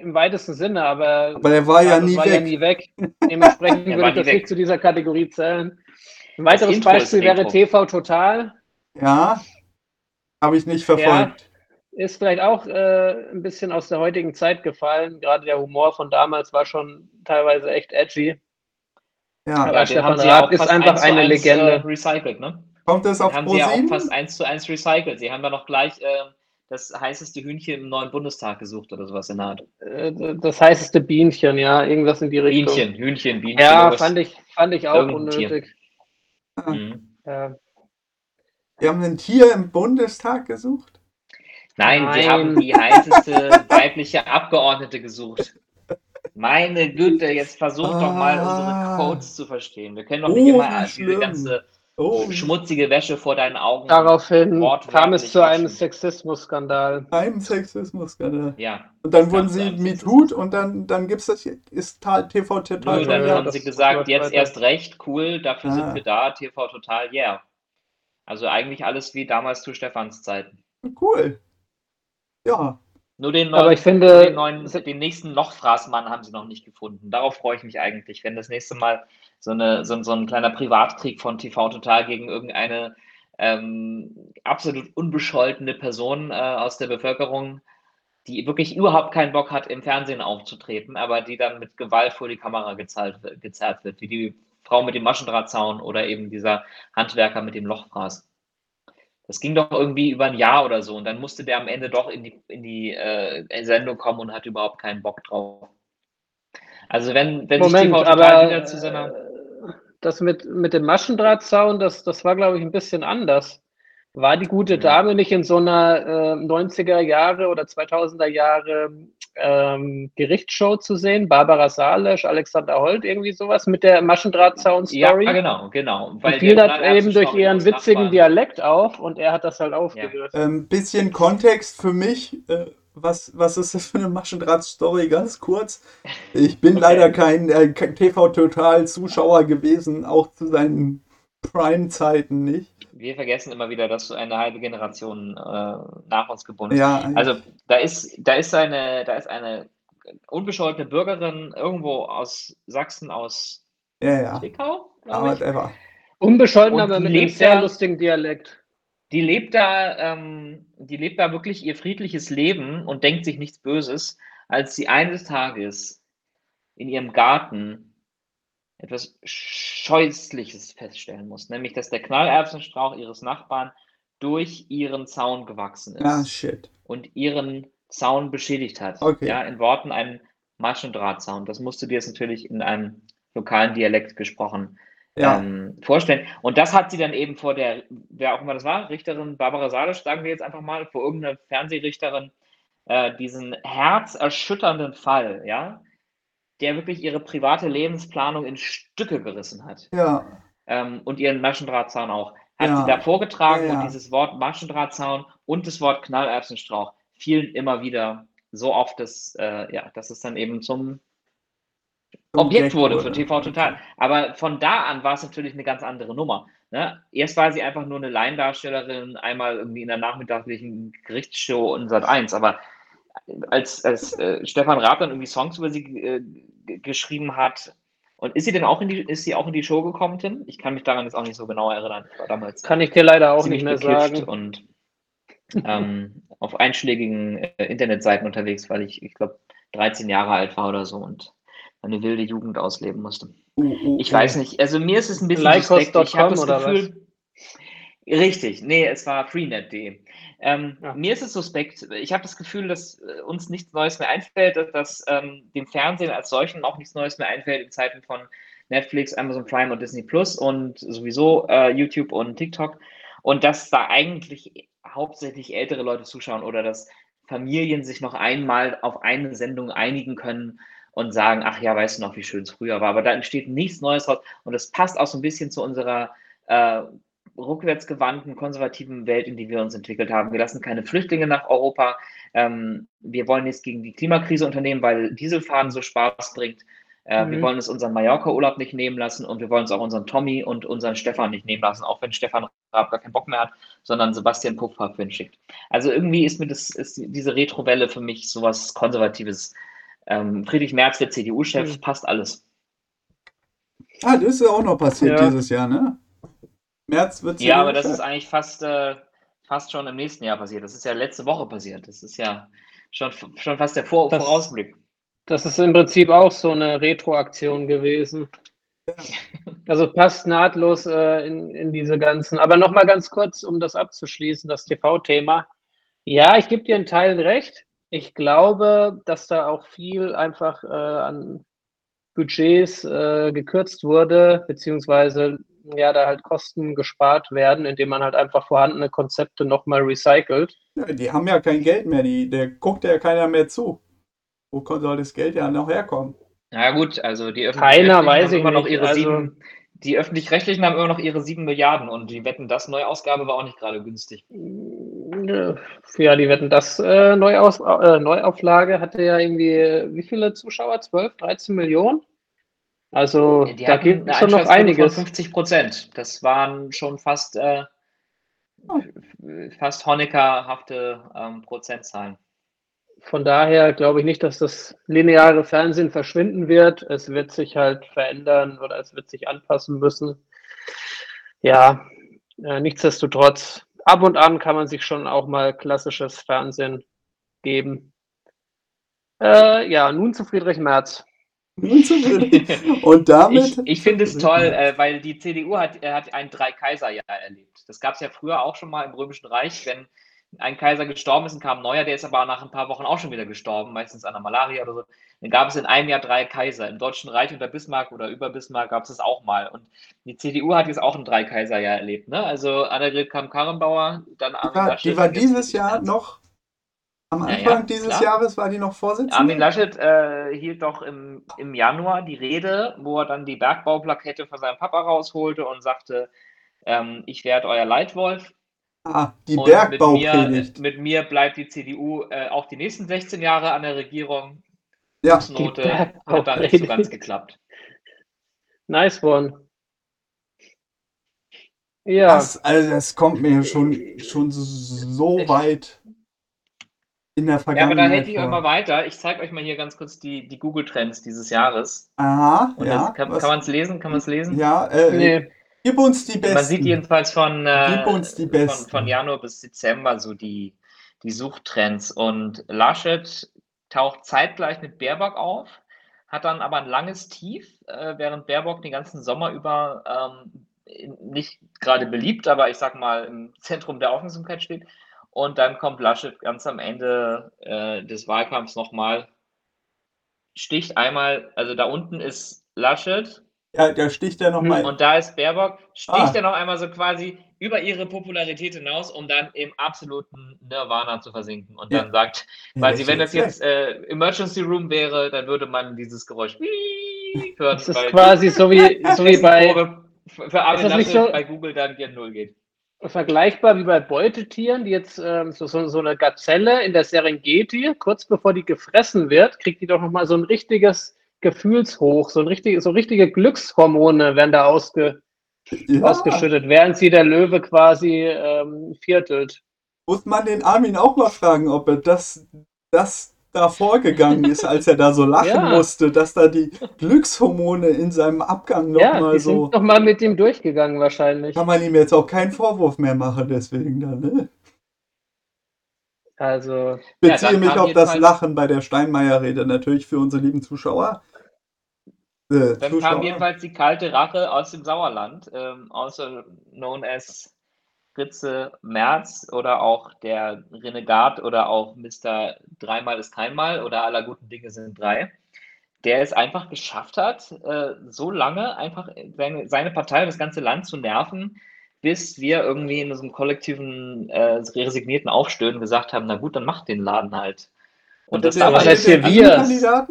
im weitesten Sinne, aber. Aber der war ja, nie, war weg. ja nie weg. (laughs) Dementsprechend würde ich das nicht zu dieser Kategorie zählen. Ein weiteres Beispiel wäre TV Total. Ja, habe ich nicht verfolgt. Ja, ist vielleicht auch äh, ein bisschen aus der heutigen Zeit gefallen. Gerade der Humor von damals war schon teilweise echt edgy. Ja, aber ja, Stefan Raab ist einfach eine Legende. Äh, recycelt, ne? Kommt das auf den haben sie ja auch fast eins zu eins recycelt. Sie haben da noch gleich äh, das heißeste Hühnchen im neuen Bundestag gesucht oder sowas in der Art. Äh, das heißeste Bienchen, ja, irgendwas in die Richtung. Bienchen, Hühnchen, Bienchen. Ja, fand ich, fand ich auch unnötig. Mhm. Ja. Wir haben ein Tier im Bundestag gesucht? Nein, Nein. sie haben die heißeste (laughs) weibliche Abgeordnete gesucht. Meine Güte, jetzt versucht ah. doch mal unsere ah. Codes zu verstehen. Wir können doch nicht oh, immer diese ganze oh. schmutzige Wäsche vor deinen Augen. Daraufhin kam es zu einem Sexismus-Skandal. Einem Sexismus-Skandal. Ja. Und dann wurden sie MeToo und dann, dann gibt es das hier, ist TV Total. Nö, dann haben sie gesagt, jetzt erst recht, cool, dafür ah. sind wir da, TV Total, yeah. Also eigentlich alles wie damals zu Stefans Zeiten. Cool. Ja. Nur den, neuen, Aber ich finde, den, neuen, den nächsten Lochfraßmann haben sie noch nicht gefunden. Darauf freue ich mich eigentlich, wenn das nächste Mal so, eine, so, so ein kleiner Privatkrieg von TV Total gegen irgendeine ähm, absolut unbescholtene Person äh, aus der Bevölkerung, die wirklich überhaupt keinen Bock hat, im Fernsehen aufzutreten, aber die dann mit Gewalt vor die Kamera gezerrt, gezerrt wird, wie die Frau mit dem Maschendrahtzaun oder eben dieser Handwerker mit dem Lochfraß. Das ging doch irgendwie über ein Jahr oder so und dann musste der am Ende doch in die, in die äh, Sendung kommen und hat überhaupt keinen Bock drauf. Also wenn, wenn Moment, sich TV aber, wieder zu seiner... Das mit, mit dem Maschendrahtzaun, das, das war, glaube ich, ein bisschen anders. War die gute Dame nicht in so einer äh, 90er Jahre oder 2000er Jahre ähm, Gerichtsshow zu sehen? Barbara Salesch, Alexander Holt, irgendwie sowas mit der Maschendrahtzaun-Story? Ja, genau, genau. Weil fiel das eben durch ihren witzigen Dialekt auf und er hat das halt aufgegriffen. Ja. Ähm, bisschen Kontext für mich. Äh, was, was ist das für eine Maschendraht-Story? Ganz kurz. Ich bin okay. leider kein, äh, kein TV-Total-Zuschauer gewesen, auch zu seinen Prime-Zeiten nicht. Wir vergessen immer wieder, dass du eine halbe Generation äh, nach uns gebunden ja, Also da ist, da ist eine, da ist eine unbescholtene Bürgerin irgendwo aus Sachsen, aus ja, ja. Zwickau, Aber Unbescholten, aber mit einem sehr da, lustigen Dialekt. Die lebt da, ähm, die lebt da wirklich ihr friedliches Leben und denkt sich nichts Böses, als sie eines Tages in ihrem Garten etwas Scheußliches feststellen muss, nämlich dass der Knallerbsenstrauch ihres Nachbarn durch ihren Zaun gewachsen ist. Ah, shit. Und ihren Zaun beschädigt hat. Okay. Ja, in Worten ein Maschendrahtzaun. Das musst du dir jetzt natürlich in einem lokalen Dialekt gesprochen ja. ähm, vorstellen. Und das hat sie dann eben vor der, wer auch immer das war, Richterin Barbara Salisch, sagen wir jetzt einfach mal, vor irgendeiner Fernsehrichterin, äh, diesen herzerschütternden Fall, ja, der wirklich ihre private Lebensplanung in Stücke gerissen hat. Ja. Ähm, und ihren Maschendrahtzaun auch. Hat ja. sie da vorgetragen ja, und dieses Wort Maschendrahtzaun und das Wort Knallerbsenstrauch fielen immer wieder so oft, dass, äh, ja, dass es dann eben zum Objekt wurde für TV Total. Aber von da an war es natürlich eine ganz andere Nummer. Ne? Erst war sie einfach nur eine Laiendarstellerin, einmal irgendwie in der nachmittaglichen Gerichtsshow in Sat 1, aber als, als äh, Stefan Raab dann irgendwie Songs über sie äh, geschrieben hat, und ist sie denn auch in die, ist sie auch in die Show gekommen, Tim? Ich kann mich daran jetzt auch nicht so genau erinnern. war damals kann ich dir leider auch nicht mehr sagen. Und ähm, auf einschlägigen äh, Internetseiten unterwegs, weil ich, ich glaube, 13 Jahre alt war oder so und eine wilde Jugend ausleben musste. Uh, uh, ich uh. weiß nicht, also mir ist es ein bisschen suspekt. Ich habe das Gefühl, was? Richtig, nee, es war freenet.de. Ähm, ja. Mir ist es suspekt. Ich habe das Gefühl, dass äh, uns nichts Neues mehr einfällt, dass, dass ähm, dem Fernsehen als solchen auch nichts Neues mehr einfällt in Zeiten von Netflix, Amazon Prime und Disney Plus und sowieso äh, YouTube und TikTok. Und dass da eigentlich hauptsächlich ältere Leute zuschauen oder dass Familien sich noch einmal auf eine Sendung einigen können und sagen, ach ja, weißt du noch, wie schön es früher war. Aber da entsteht nichts Neues raus. Und das passt auch so ein bisschen zu unserer äh, rückwärtsgewandten, konservativen Welt, in die wir uns entwickelt haben. Wir lassen keine Flüchtlinge nach Europa. Ähm, wir wollen jetzt gegen die Klimakrise unternehmen, weil Dieselfahren so Spaß bringt. Äh, mhm. Wir wollen es unseren Mallorca-Urlaub nicht nehmen lassen und wir wollen es auch unseren Tommy und unseren Stefan nicht nehmen lassen, auch wenn Stefan Raab gar keinen Bock mehr hat, sondern Sebastian Puffpaff schickt. Also irgendwie ist mir das, ist diese Retrowelle für mich sowas Konservatives. Ähm, Friedrich Merz, der CDU-Chef, mhm. passt alles. Ah, das ist ja auch noch passiert ja. dieses Jahr, ne? März wird Ja, aber das ist eigentlich fast, äh, fast schon im nächsten Jahr passiert. Das ist ja letzte Woche passiert. Das ist ja schon, schon fast der Vor das, Vorausblick. Das ist im Prinzip auch so eine Retroaktion gewesen. Also passt nahtlos äh, in, in diese ganzen. Aber nochmal ganz kurz, um das abzuschließen, das TV-Thema. Ja, ich gebe dir in Teilen recht. Ich glaube, dass da auch viel einfach äh, an Budgets äh, gekürzt wurde, beziehungsweise ja da halt Kosten gespart werden, indem man halt einfach vorhandene Konzepte nochmal recycelt. Ja, die haben ja kein Geld mehr, die, der guckt ja keiner mehr zu. Wo soll das Geld ja noch herkommen? Na gut, also die öffentlich-rechtlichen haben immer noch ihre also, sieben, die öffentlich-rechtlichen haben immer noch ihre sieben Milliarden und die Wetten, das Neuausgabe war auch nicht gerade günstig. Ja, die Wetten, das äh, Neuaus äh, Neuauflage hatte ja irgendwie, wie viele Zuschauer? 12, 13 Millionen? Also die da gibt schon noch einiges. 50 Prozent. Das waren schon fast, äh, fast Honecker-hafte ähm, Prozentzahlen. Von daher glaube ich nicht, dass das lineare Fernsehen verschwinden wird. Es wird sich halt verändern oder es wird sich anpassen müssen. Ja, äh, nichtsdestotrotz, ab und an kann man sich schon auch mal klassisches Fernsehen geben. Äh, ja, nun zu Friedrich Merz. (laughs) Und damit. Ich, ich finde es toll, äh, weil die CDU hat, äh, hat ein Drei-Kaiser-Jahr erlebt. Das gab es ja früher auch schon mal im Römischen Reich, wenn ein Kaiser gestorben ist und kam ein neuer, der ist aber nach ein paar Wochen auch schon wieder gestorben, meistens an der Malaria oder so. Dann gab es in einem Jahr drei Kaiser. Im Deutschen Reich unter Bismarck oder über Bismarck gab es das auch mal. Und die CDU hat jetzt auch ein Drei-Kaiser-Jahr erlebt. Ne? Also Annegret Kamm-Karrenbauer, dann Armin war, die war dieses Jahr noch am Anfang ja, ja, dieses klar. Jahres war die noch Vorsitzende? Armin Laschet äh, hielt doch im, im Januar die Rede, wo er dann die Bergbauplakette von seinem Papa rausholte und sagte, ähm, ich werde euer Leitwolf. Ah, die Bergbaupredigt. Mit, mit, mir bleibt die CDU äh, auch die nächsten 16 Jahre an der Regierung. Ja. Fußnote hat dann nicht so ganz geklappt. Nice one. Ja. Das, also das kommt mir schon, schon so weit in der Vergangenheit. Ja, aber da hätte ich euch mal weiter. Ich zeige euch mal hier ganz kurz die, die Google-Trends dieses Jahres. Aha, Und ja. kann, kann man es lesen? Kann man es lesen? Ja, äh, nee. Gib uns die besten. Man sieht jedenfalls von, äh, Gib uns die besten. Von, von Januar bis Dezember so die, die Suchtrends. Und Laschet taucht zeitgleich mit Baerbock auf, hat dann aber ein langes Tief, äh, während Baerbock den ganzen Sommer über ähm, nicht gerade beliebt, aber ich sag mal im Zentrum der Aufmerksamkeit steht. Und dann kommt Laschet ganz am Ende äh, des Wahlkampfs nochmal, sticht einmal, also da unten ist Laschet, ja, der sticht ja nochmal. Und da ist Baerbock, sticht ah. er noch einmal so quasi über ihre Popularität hinaus, um dann im absoluten Nirvana zu versinken. Und dann ja. sagt, quasi, ja, wenn das jetzt äh, Emergency Room wäre, dann würde man dieses Geräusch hören. Das ist quasi so wie, (laughs) so wie bei. Für, für Armin so bei Google dann gen Null geht. Vergleichbar wie bei Beutetieren, die jetzt ähm, so, so, so eine Gazelle in der Serengeti, kurz bevor die gefressen wird, kriegt die doch nochmal so ein richtiges Gefühlshoch, so, ein richtig, so richtige Glückshormone werden da ausge, ja. ausgeschüttet, während sie der Löwe quasi ähm, viertelt. Muss man den Armin auch mal fragen, ob er das, das da vorgegangen ist, als er da so lachen ja. musste, dass da die Glückshormone in seinem Abgang nochmal ja, so. Sind noch mal mit ihm durchgegangen wahrscheinlich. Kann man ihm jetzt auch keinen Vorwurf mehr machen, deswegen dann, ne? Also. Beziehe ja, mich auf das Lachen bei der Steinmeier-Rede natürlich für unsere lieben Zuschauer. Äh, Dann Zuschauer. kam jedenfalls die kalte Rache aus dem Sauerland, ähm, also known as Fritze Merz oder auch der Renegat oder auch Mr. Dreimal ist keinmal oder aller guten Dinge sind drei, der es einfach geschafft hat, äh, so lange einfach seine, seine Partei und das ganze Land zu nerven, bis wir irgendwie in unserem kollektiven äh, resignierten Aufstöhnen gesagt haben, na gut, dann macht den Laden halt. Und das, was heißt hier wir?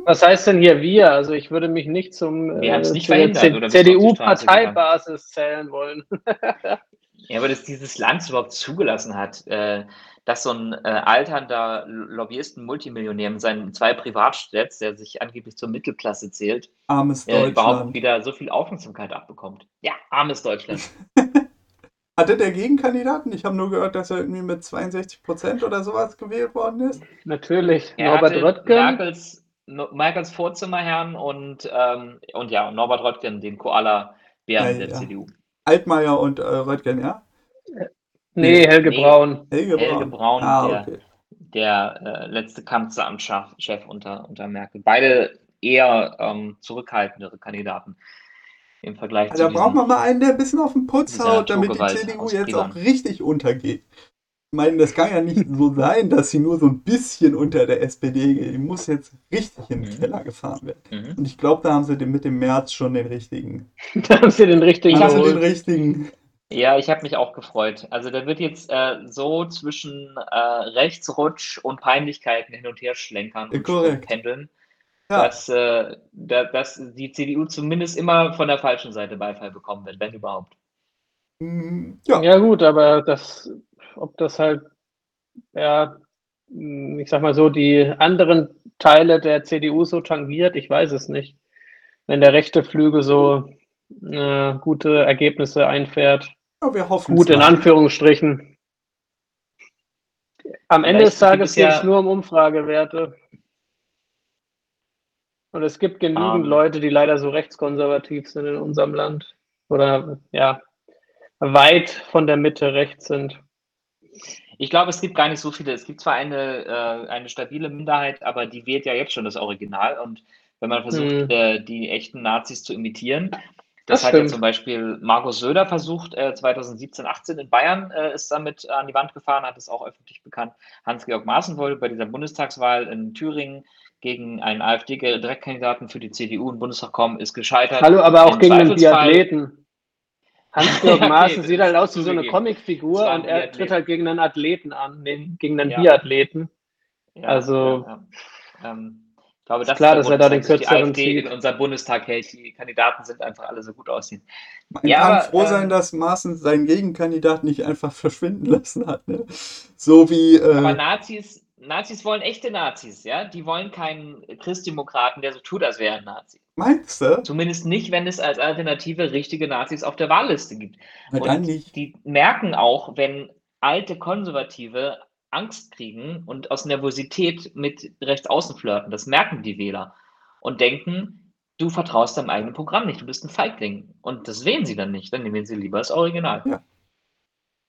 Was heißt denn hier wir? Also ich würde mich nicht zum äh, CDU-Parteibasis zählen wollen. (laughs) ja, aber dass dieses Land überhaupt zugelassen hat, äh, dass so ein äh, alternder Lobbyisten-Multimillionär mit seinen zwei Privatstädts, der sich angeblich zur Mittelklasse zählt, armes äh, überhaupt wieder so viel Aufmerksamkeit abbekommt. Ja, armes Deutschland. (laughs) Hatte der Gegenkandidaten? Ich habe nur gehört, dass er irgendwie mit 62 Prozent oder sowas gewählt worden ist. Natürlich. Er Norbert Röttgen. Merkels, Merkels Vorzimmerherrn und, ähm, und ja, Norbert Röttgen, den Koala-Bären ja, der ja. CDU. Altmaier und äh, Röttgen, ja? Nee, Helge nee, Braun. Helge Braun, Helge Braun ah, der, okay. der äh, letzte Kanzleramtschef unter, unter Merkel. Beide eher ähm, zurückhaltendere Kandidaten im Vergleich also zu. Da braucht man mal einen, der ein bisschen auf den Putz haut, damit die CDU jetzt auch richtig untergeht. Ich meine, das kann ja nicht (laughs) so sein, dass sie nur so ein bisschen unter der SPD geht. Die muss jetzt richtig in den mhm. Keller gefahren werden. Mhm. Und ich glaube, da haben sie mit dem März schon den richtigen. (laughs) da haben sie den richtigen. Haben sie den richtigen. Ja, ich habe mich auch gefreut. Also da wird jetzt äh, so zwischen äh, Rechtsrutsch und Peinlichkeiten hin und her schlenkern und, und pendeln ja. dass, äh, da, dass die CDU zumindest immer von der falschen Seite Beifall bekommen wird, wenn überhaupt. Mm, ja. ja, gut, aber das, ob das halt, ja, mm, ich sag mal so, die anderen Teile der CDU so tangiert, ich weiß es nicht. Wenn der rechte Flügel so äh, gute Ergebnisse einfährt. Ja, wir hoffen Gut in Anführungsstrichen. Am Ende des Tages geht es nur um Umfragewerte. Und es gibt genügend um, ähm. Leute, die leider so rechtskonservativ sind in unserem Land. Oder ja, weit von der Mitte rechts sind. Ich glaube, es gibt gar nicht so viele. Es gibt zwar eine, äh, eine stabile Minderheit, aber die wählt ja jetzt schon das Original. Und wenn man versucht, hm. äh, die echten Nazis zu imitieren, das, das hat stimmt. ja zum Beispiel Markus Söder versucht, äh, 2017, 18 in Bayern äh, ist damit an die Wand gefahren, hat es auch öffentlich bekannt. Hans-Georg Maaßen wollte bei dieser Bundestagswahl in Thüringen gegen einen AfD-Direktkandidaten für die CDU im Bundestag kommen, ist gescheitert. Hallo, aber auch gegen den Biathleten. Hans-Georg (laughs) ja, okay, Maaßen sieht halt aus wie so eine Comicfigur und er tritt halt gegen einen Athleten an, gegen einen ja. Biathleten. Ja, also. Ähm, ich glaube, das ist klar, dass er da den kürzeren die AfD in unserem Bundestag hält. Die Kandidaten sind einfach alle so gut aussehen. Man ja, kann aber, froh sein, ähm, dass Maaßen seinen Gegenkandidaten nicht einfach (laughs) verschwinden lassen hat. Ne? So wie. Äh, aber Nazis Nazis wollen echte Nazis, ja? Die wollen keinen Christdemokraten, der so tut, als wäre ein Nazi. Meinst du? Zumindest nicht, wenn es als Alternative richtige Nazis auf der Wahlliste gibt. Na, und nicht. die merken auch, wenn alte Konservative Angst kriegen und aus Nervosität mit Rechtsaußen flirten. Das merken die Wähler und denken, du vertraust deinem eigenen Programm nicht, du bist ein Feigling. Und das wählen sie dann nicht, dann nehmen sie lieber das Original. Ja.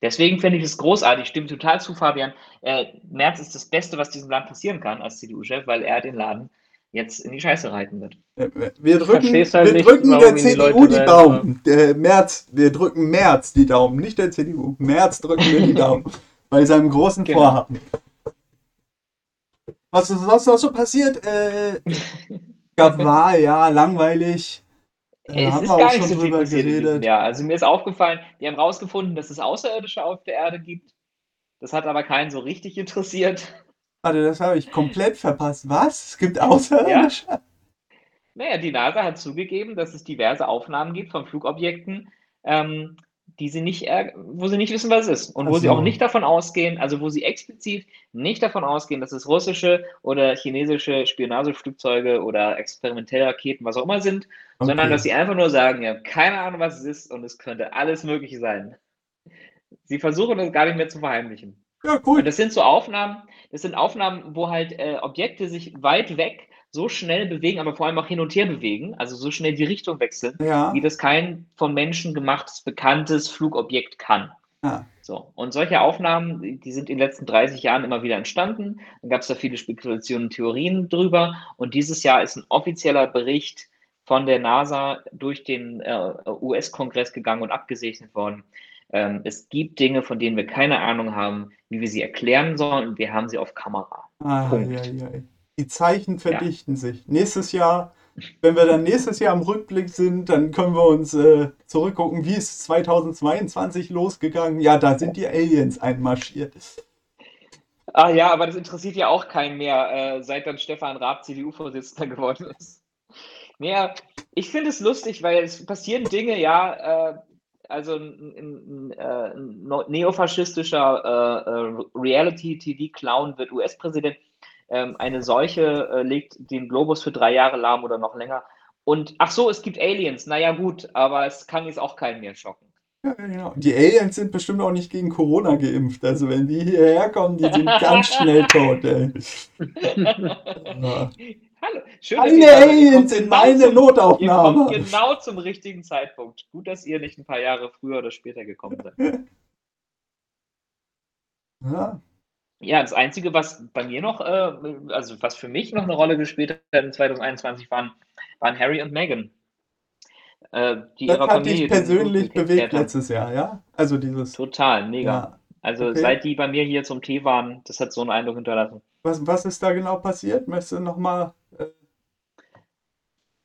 Deswegen finde ich es großartig, stimmt total zu, Fabian. Äh, Merz ist das Beste, was diesem Land passieren kann als CDU-Chef, weil er den Laden jetzt in die Scheiße reiten wird. Wir drücken, halt wir nicht, drücken der CDU die, die Daumen. Der Merz, wir drücken Merz die Daumen, nicht der CDU. Merz drücken wir die (laughs) Daumen bei seinem großen genau. Vorhaben. Was ist sonst noch so passiert? Äh, (laughs) gab Wahl, ja, langweilig. Äh, es ist gar nicht so viel passiert. Ja, also mir ist aufgefallen, die haben rausgefunden, dass es Außerirdische auf der Erde gibt. Das hat aber keinen so richtig interessiert. Warte, das habe ich komplett verpasst. Was? Es gibt Außerirdische? Ja. Naja, die NASA hat zugegeben, dass es diverse Aufnahmen gibt von Flugobjekten, ähm, die sie nicht, wo sie nicht wissen, was es ist. Und wo so. sie auch nicht davon ausgehen, also wo sie explizit nicht davon ausgehen, dass es russische oder chinesische Spionageflugzeuge oder experimentelle Raketen, was auch immer sind, okay. sondern dass sie einfach nur sagen, ja, keine Ahnung, was es ist und es könnte alles Mögliche sein. Sie versuchen das gar nicht mehr zu verheimlichen. Ja, cool. Und das sind so Aufnahmen, das sind Aufnahmen, wo halt äh, Objekte sich weit weg so schnell bewegen, aber vor allem auch hin und her bewegen, also so schnell die Richtung wechseln, ja. wie das kein von Menschen gemachtes, bekanntes Flugobjekt kann. Ja. So, und solche Aufnahmen, die sind in den letzten 30 Jahren immer wieder entstanden. Dann gab es da viele Spekulationen und Theorien drüber. Und dieses Jahr ist ein offizieller Bericht von der NASA durch den äh, US-Kongress gegangen und abgesegnet worden. Ähm, es gibt Dinge, von denen wir keine Ahnung haben, wie wir sie erklären sollen. Und wir haben sie auf Kamera. Ah, Punkt. Ja, ja. Die Zeichen verdichten ja. sich. Nächstes Jahr, wenn wir dann nächstes Jahr im Rückblick sind, dann können wir uns äh, zurückgucken, wie ist 2022 losgegangen. Ja, da sind die Aliens einmarschiert. Ah ja, aber das interessiert ja auch keinen mehr, äh, seit dann Stefan Raab CDU-Vorsitzender geworden ist. Naja, ich finde es lustig, weil es passieren Dinge, ja, äh, also ein, ein, ein, ein neofaschistischer äh, äh Reality-TV-Clown wird US-Präsident ähm, eine Seuche äh, legt den Globus für drei Jahre lahm oder noch länger. Und ach so, es gibt Aliens. Naja, gut, aber es kann jetzt auch keinen mehr schocken. Ja, genau. Die Aliens sind bestimmt auch nicht gegen Corona geimpft. Also wenn die hierher kommen, die sind ganz schnell tot, ey. (laughs) Hallo, schön, Eine Aliens in genau meine zum, Notaufnahme. genau zum richtigen Zeitpunkt. Gut, dass ihr nicht ein paar Jahre früher oder später gekommen seid. (laughs) Ja, ja, das Einzige, was bei mir noch, äh, also was für mich noch eine Rolle gespielt hat in 2021, waren, waren Harry und Meghan. Äh, die das hat Familie, dich persönlich bewegt letztes Jahr, ja? Also dieses. Total, mega. Ja. Also okay. seit die bei mir hier zum Tee waren, das hat so einen Eindruck hinterlassen. Was, was ist da genau passiert? Möchtest du nochmal. Äh...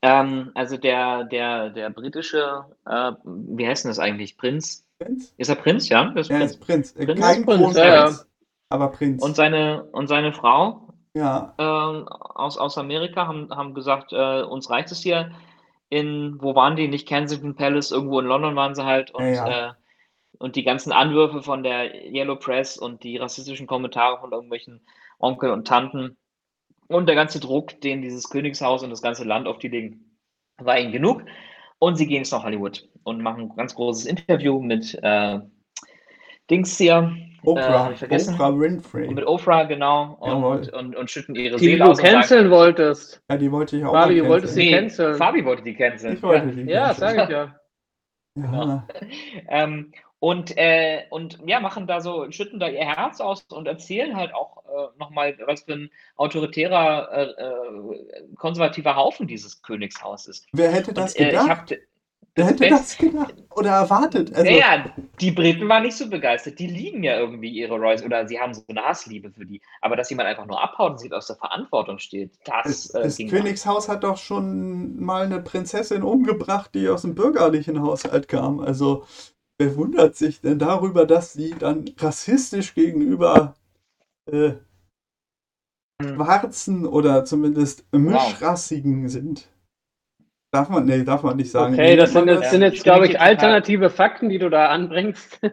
Ähm, also der, der, der britische, äh, wie heißt denn das eigentlich? Prinz? Prinz? Ist er Prinz, ja? Ist ja, ist Prinz. Prinz. Kein Prinz. Ja, aber Prinz. Und seine, und seine Frau ja. ähm, aus, aus Amerika haben, haben gesagt, äh, uns reicht es hier in, wo waren die? Nicht Kensington Palace, irgendwo in London waren sie halt. Und, ja, ja. Äh, und die ganzen Anwürfe von der Yellow Press und die rassistischen Kommentare von irgendwelchen Onkel und Tanten und der ganze Druck, den dieses Königshaus und das ganze Land auf die legen, war ihnen genug. Und sie gehen jetzt nach Hollywood und machen ein ganz großes Interview mit äh, Dings hier, Oprah, äh, Oprah Winfrey. Mit Oprah, genau. Und, und, und, und, schütten ihre die, Seele aus. Die du canceln wolltest. Ja, die wollte ich auch Fabi, du wolltest sie canceln. Fabi wollte die canceln. Ich wollte die Ja, sag ich ja. Genau. (laughs) ähm, und, äh, und ja, machen da so, schütten da ihr Herz aus und erzählen halt auch äh, nochmal, was für ein autoritärer, äh, äh, konservativer Haufen dieses Königshaus ist. Wer hätte das und, äh, gedacht? Wer hätte das gedacht oder erwartet? Also, naja, die Briten waren nicht so begeistert. Die lieben ja irgendwie ihre Royals oder sie haben so eine Hassliebe für die. Aber dass jemand einfach nur abhaut und sich aus der Verantwortung steht, das. Das, äh, das Königshaus hat doch schon mal eine Prinzessin umgebracht, die aus dem bürgerlichen Haushalt kam. Also, wer wundert sich denn darüber, dass sie dann rassistisch gegenüber äh, hm. Schwarzen oder zumindest Mischrassigen wow. sind? Darf man, nee, darf man nicht sagen. Okay, das sind jetzt, sind jetzt glaube ich, alternative Fakten, die du da anbringst. (laughs)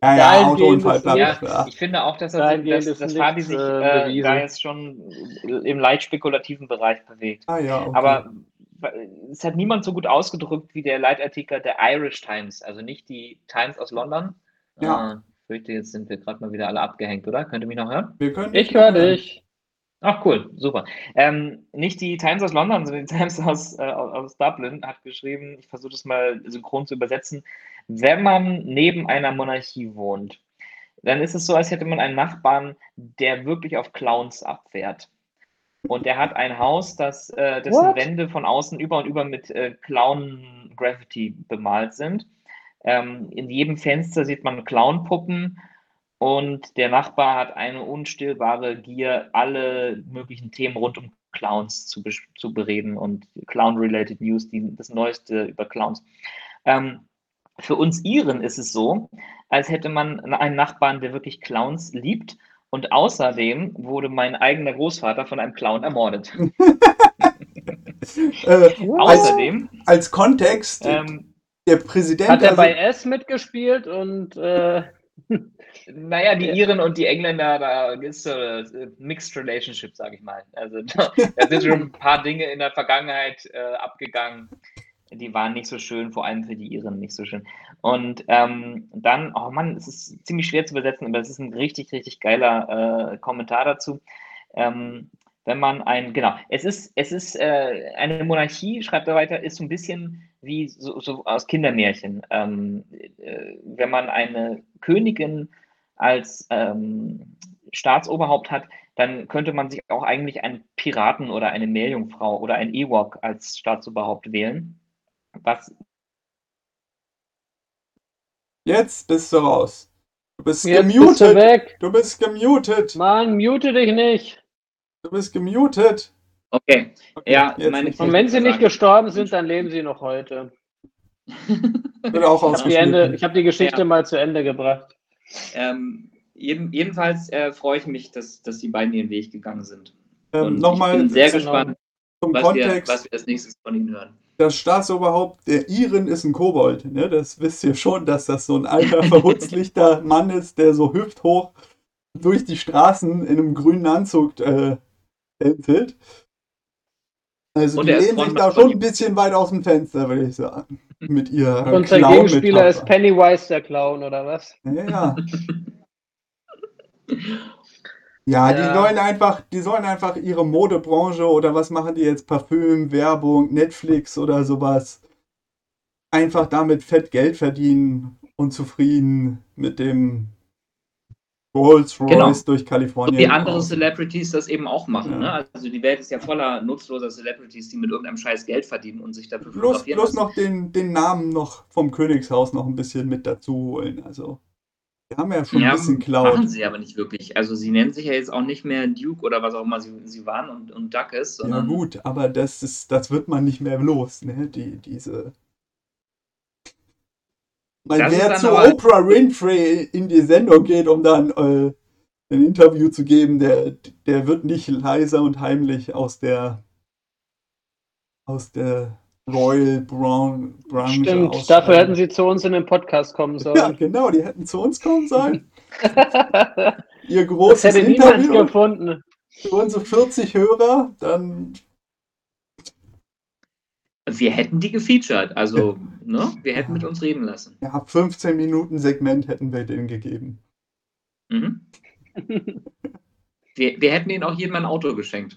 Ja, ja, Autounfall, ja, ja. Ich finde auch, dass, er, dass, dass, dass Fabi sich äh, da jetzt schon im leicht spekulativen Bereich bewegt. Ah, ja, okay. Aber es hat niemand so gut ausgedrückt wie der Leitartikel der Irish Times, also nicht die Times aus London. Ja. Äh, fürchte, jetzt sind wir gerade mal wieder alle abgehängt, oder? Könnt ihr mich noch hören? Wir können ich höre dich. Ach cool, super. Ähm, nicht die Times aus London, sondern die Times aus, äh, aus Dublin hat geschrieben, ich versuche das mal synchron zu übersetzen, wenn man neben einer Monarchie wohnt, dann ist es so, als hätte man einen Nachbarn, der wirklich auf Clowns abfährt. Und der hat ein Haus, das, äh, dessen What? Wände von außen über und über mit äh, Clown-Graffiti bemalt sind. Ähm, in jedem Fenster sieht man Clownpuppen und der Nachbar hat eine unstillbare Gier, alle möglichen Themen rund um Clowns zu, zu bereden und Clown-related News, die, das Neueste über Clowns. Ähm, für uns Iren ist es so, als hätte man einen Nachbarn, der wirklich Clowns liebt. Und außerdem wurde mein eigener Großvater von einem Clown ermordet. (laughs) äh, außerdem. Als, als Kontext, ähm, der Präsident. Hat er also, bei S mitgespielt und. Äh, naja, die Iren und die Engländer, da ist so eine Mixed Relationship, sage ich mal. Also da, da, sind schon ein paar Dinge in der Vergangenheit äh, abgegangen die waren nicht so schön, vor allem für die Iren nicht so schön. Und ähm, dann, oh Mann, es ist ziemlich schwer zu übersetzen, aber es ist ein richtig, richtig geiler äh, Kommentar dazu. Ähm, wenn man ein, genau, es ist, es ist äh, eine Monarchie, schreibt er weiter, ist so ein bisschen wie so, so aus Kindermärchen. Ähm, äh, wenn man eine Königin als ähm, Staatsoberhaupt hat, dann könnte man sich auch eigentlich einen Piraten oder eine Meerjungfrau oder ein Ewok als Staatsoberhaupt wählen. Was? Jetzt bist du raus. Du bist Jetzt gemutet. Bist du, weg. du bist gemutet. Mann, mute dich nicht. Du bist gemutet. Okay. okay ja, meine Und wenn sie nicht gestorben sind, dann leben sie noch heute. Wird auch ich habe die, hab die, Geschichte ja. mal zu Ende gebracht. Ähm, jeden, jedenfalls äh, freue ich mich, dass, dass die beiden ihren Weg gegangen sind. Ähm, Nochmal. Ich bin sehr gespannt, was, Kontext. Wir, was wir als nächstes von ihnen hören das Staatsoberhaupt der Iren ist ein Kobold. Ne? Das wisst ihr schon, dass das so ein alter, verhutzlichter (laughs) Mann ist, der so hüfthoch durch die Straßen in einem grünen Anzug äh, tänzelt. Also Und die lehnen sich da schon ein bisschen weit aus dem Fenster, würde ich sagen. Mit ihr. Und der Gegenspieler ist Pennywise der Clown, oder was? Ja, ja. (laughs) Ja, die sollen einfach, die sollen einfach ihre Modebranche oder was machen die jetzt? Parfüm, Werbung, Netflix oder sowas. Einfach damit fett Geld verdienen und zufrieden mit dem Rolls Royce genau. durch Kalifornien. Und wie andere Celebrities das eben auch machen. Ja. Ne? Also die Welt ist ja voller nutzloser Celebrities, die mit irgendeinem Scheiß Geld verdienen und sich dafür bloß, bloß noch den, den Namen noch vom Königshaus noch ein bisschen mit dazu holen. Also. Die haben ja schon ja, ein bisschen Cloud. Machen sie aber nicht wirklich. Also sie nennen sich ja jetzt auch nicht mehr Duke oder was auch immer sie, sie waren und, und Duck ist. Ja gut, aber das ist, das wird man nicht mehr los, ne? Die, diese. Weil wer zu Oprah Winfrey in die Sendung geht, um dann äh, ein Interview zu geben, der, der wird nicht leiser und heimlich aus der aus der Royal Brown Branche Stimmt, dafür hätten sie zu uns in den Podcast kommen (laughs) sollen. Ja, genau, die hätten zu uns kommen sollen. (laughs) Ihr großes das hätte Interview gefunden. Für unsere 40 Hörer, dann. Wir hätten die gefeatured, also ne, wir hätten mit uns reden lassen. Ja, 15 Minuten Segment hätten wir denen gegeben. Mhm. (laughs) wir, wir hätten ihnen auch jedem ein Auto geschenkt.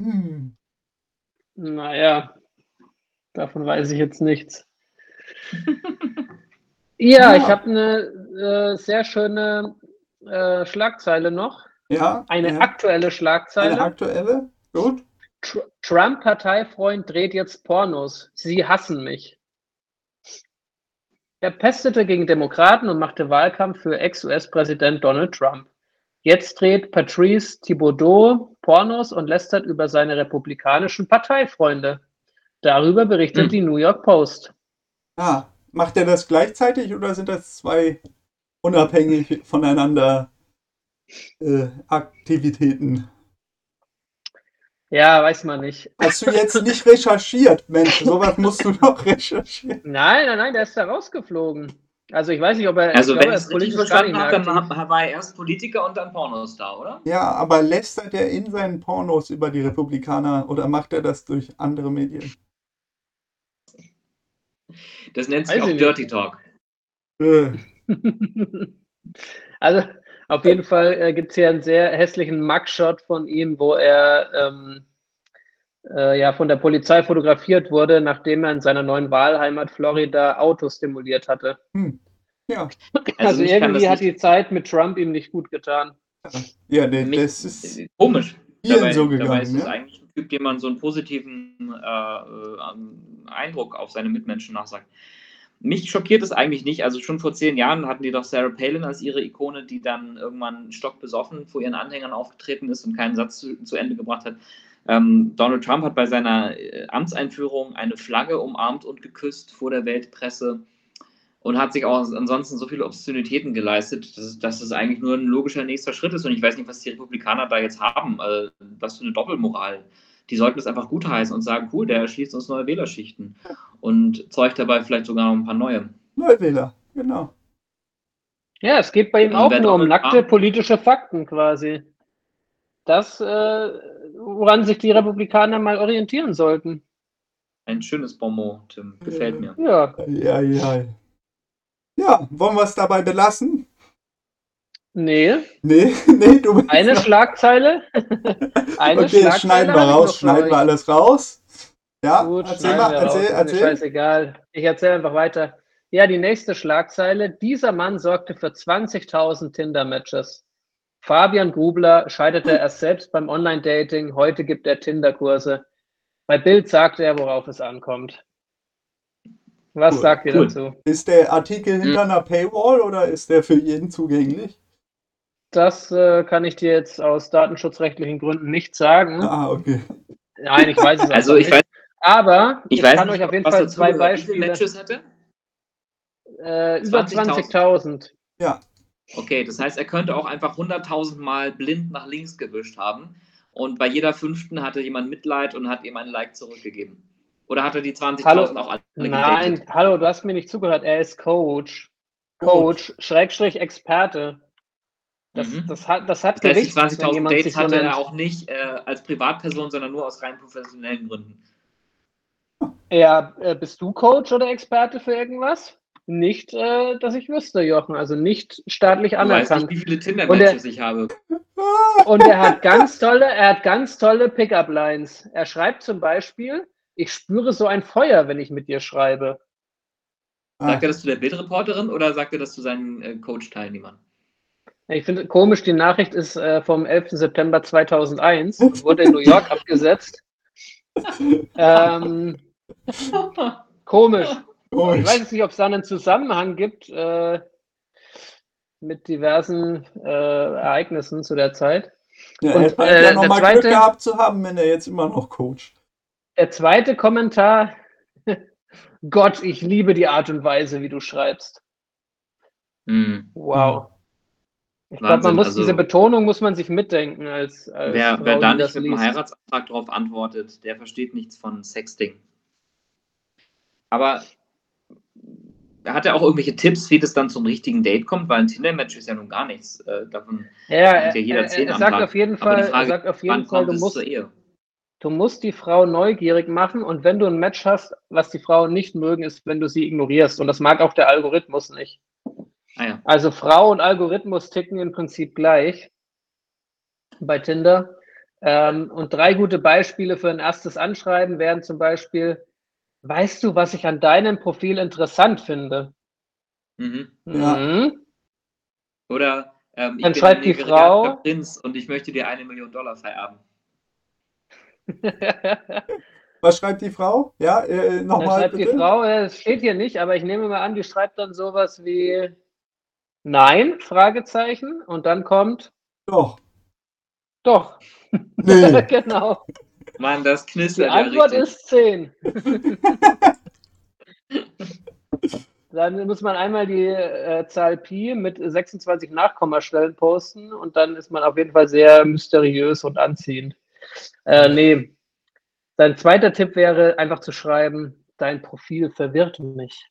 Hm. Naja, Davon weiß ich jetzt nichts. ja, (laughs) ja, ich habe eine äh, sehr schöne äh, Schlagzeile noch. Ja. Eine ja. aktuelle Schlagzeile. Eine aktuelle? Gut. Tr Trump-Parteifreund dreht jetzt Pornos. Sie hassen mich. Er pestete gegen Demokraten und machte Wahlkampf für Ex-US-Präsident Donald Trump. Jetzt dreht Patrice Thibodeau Pornos und lästert über seine republikanischen Parteifreunde. Darüber berichtet hm. die New York Post. Ah, macht er das gleichzeitig oder sind das zwei unabhängig voneinander äh, Aktivitäten? Ja, weiß man nicht. Hast du jetzt nicht recherchiert, Mensch? Sowas musst du doch recherchieren. Nein, nein, nein, der ist da rausgeflogen. Also ich weiß nicht, ob er. Also wenn ich es richtig verstanden habe, dann war er erst Politiker und dann Pornostar, oder? Ja, aber lästert er in seinen Pornos über die Republikaner oder macht er das durch andere Medien? Das nennt sich Weiß auch Dirty Talk. (laughs) also, Auf jeden Fall äh, gibt es hier einen sehr hässlichen Mugshot von ihm, wo er ähm, äh, ja von der Polizei fotografiert wurde, nachdem er in seiner neuen Wahlheimat Florida Autos stimuliert hatte. Hm. Ja. Also, also irgendwie hat die Zeit mit Trump ihm nicht gut getan. Ja, nee, das ist komisch. Dabei, so gegangen, dabei ist es ne? eigentlich ein Typ, dem man so einen positiven äh, äh Eindruck auf seine Mitmenschen nachsagt. Mich schockiert es eigentlich nicht. Also schon vor zehn Jahren hatten die doch Sarah Palin als ihre Ikone, die dann irgendwann stockbesoffen vor ihren Anhängern aufgetreten ist und keinen Satz zu, zu Ende gebracht hat. Ähm, Donald Trump hat bei seiner äh, Amtseinführung eine Flagge umarmt und geküsst vor der Weltpresse und hat sich auch ansonsten so viele Obszönitäten geleistet, dass, dass es eigentlich nur ein logischer nächster Schritt ist. Und ich weiß nicht, was die Republikaner da jetzt haben. Also, was für eine Doppelmoral die sollten es einfach gutheißen und sagen, cool, der erschließt uns neue Wählerschichten und zeugt dabei vielleicht sogar noch ein paar neue. Neue Wähler, genau. Ja, es geht bei ihm auch nur um nackte politische Fakten quasi. Das, äh, woran sich die Republikaner mal orientieren sollten. Ein schönes Bonbon, Tim. Gefällt mir. Ja. Ja, ja. Ja, wollen wir es dabei belassen? Nee. Nee, (laughs) nee, du bist Eine Schlagzeile. (laughs) Eine okay, Schlagzeile schneiden wir raus, schneiden wir alles raus. Ja, Gut, erzähl mal, erzähl, erzähl. Scheißegal. Ich erzähle einfach weiter. Ja, die nächste Schlagzeile. Dieser Mann sorgte für 20.000 Tinder-Matches. Fabian Grubler scheiterte (laughs) erst selbst beim Online-Dating. Heute gibt er Tinder-Kurse. Bei Bild sagte er, worauf es ankommt. Was cool, sagt ihr cool. dazu? Ist der Artikel hinter hm. einer Paywall oder ist der für jeden zugänglich? Das äh, kann ich dir jetzt aus datenschutzrechtlichen Gründen nicht sagen. Ah, okay. Nein, ich weiß es (laughs) also ich nicht. Weiß, Aber ich, ich weiß kann nicht, euch auf jeden Fall zwei Beispiele. Matches hatte? Äh, über 20.000. 20 ja. Okay, das heißt, er könnte auch einfach 100.000 Mal blind nach links gewischt haben und bei jeder fünften hatte jemand Mitleid und hat ihm ein Like zurückgegeben. Oder hat er die 20.000 auch alle Nein, gedatet? hallo, du hast mir nicht zugehört. Er ist Coach. Coach, Schrägstrich Experte. Das, mhm. das, hat, das hat Die 20.000 Dates hatte er auch nicht äh, als Privatperson, sondern nur aus rein professionellen Gründen. Ja, äh, bist du Coach oder Experte für irgendwas? Nicht, äh, dass ich wüsste, Jochen. Also nicht staatlich anerkannt. Weißt nicht, wie viele Tinder-Matches ich habe. Und er hat ganz tolle, er hat ganz tolle Pickup-Lines. Er schreibt zum Beispiel, ich spüre so ein Feuer, wenn ich mit dir schreibe. Sagt er das zu der Bildreporterin oder sagt er das zu seinen äh, Coach-Teilnehmern? Ich finde komisch, die Nachricht ist äh, vom 11. September 2001, (laughs) wurde in New York abgesetzt. Ähm, komisch. Ich weiß jetzt nicht, ob es da einen Zusammenhang gibt äh, mit diversen äh, Ereignissen zu der Zeit. Ja, Und, er äh, ja noch mal zweite, Glück gehabt zu haben, wenn er jetzt immer noch coacht. Der zweite Kommentar, (laughs) Gott, ich liebe die Art und Weise, wie du schreibst. Mm. Wow. Ich glaube, man muss also, diese Betonung muss man sich mitdenken als, als wer, Frau, wer da nicht mit einem Heiratsantrag darauf antwortet, der versteht nichts von Sexting. Aber hat er auch irgendwelche Tipps, wie das dann zum richtigen Date kommt? Weil ein Tinder-Match ist ja nun gar nichts. Äh, davon ja, ja jeder er, er sagt auf jeden Fall, Frage, sagt auf jeden Fall, du musst, du musst die Frau neugierig machen und wenn du ein Match hast, was die Frauen nicht mögen, ist, wenn du sie ignorierst. Und das mag auch der Algorithmus nicht. Ah, ja. Also Frau und Algorithmus ticken im Prinzip gleich bei Tinder. Ähm, und drei gute Beispiele für ein erstes Anschreiben wären zum Beispiel, weißt du, was ich an deinem Profil interessant finde? Mhm. Mhm. Oder ähm, ich Dann bin schreibt die Frau Prinz und ich möchte dir eine Million Dollar vererben. (laughs) Was schreibt die Frau? Ja, äh, nochmal. Schreibt bitte? die Frau, es steht hier nicht, aber ich nehme mal an, die schreibt dann sowas wie Nein, Fragezeichen. Und dann kommt. Doch. Doch. Nee. (laughs) genau. Mann, das knistert. Die Antwort ja ist 10. (laughs) dann muss man einmal die äh, Zahl Pi mit 26 Nachkommastellen posten und dann ist man auf jeden Fall sehr mysteriös und anziehend. Äh, nee. Sein zweiter Tipp wäre einfach zu schreiben, dein Profil verwirrt mich.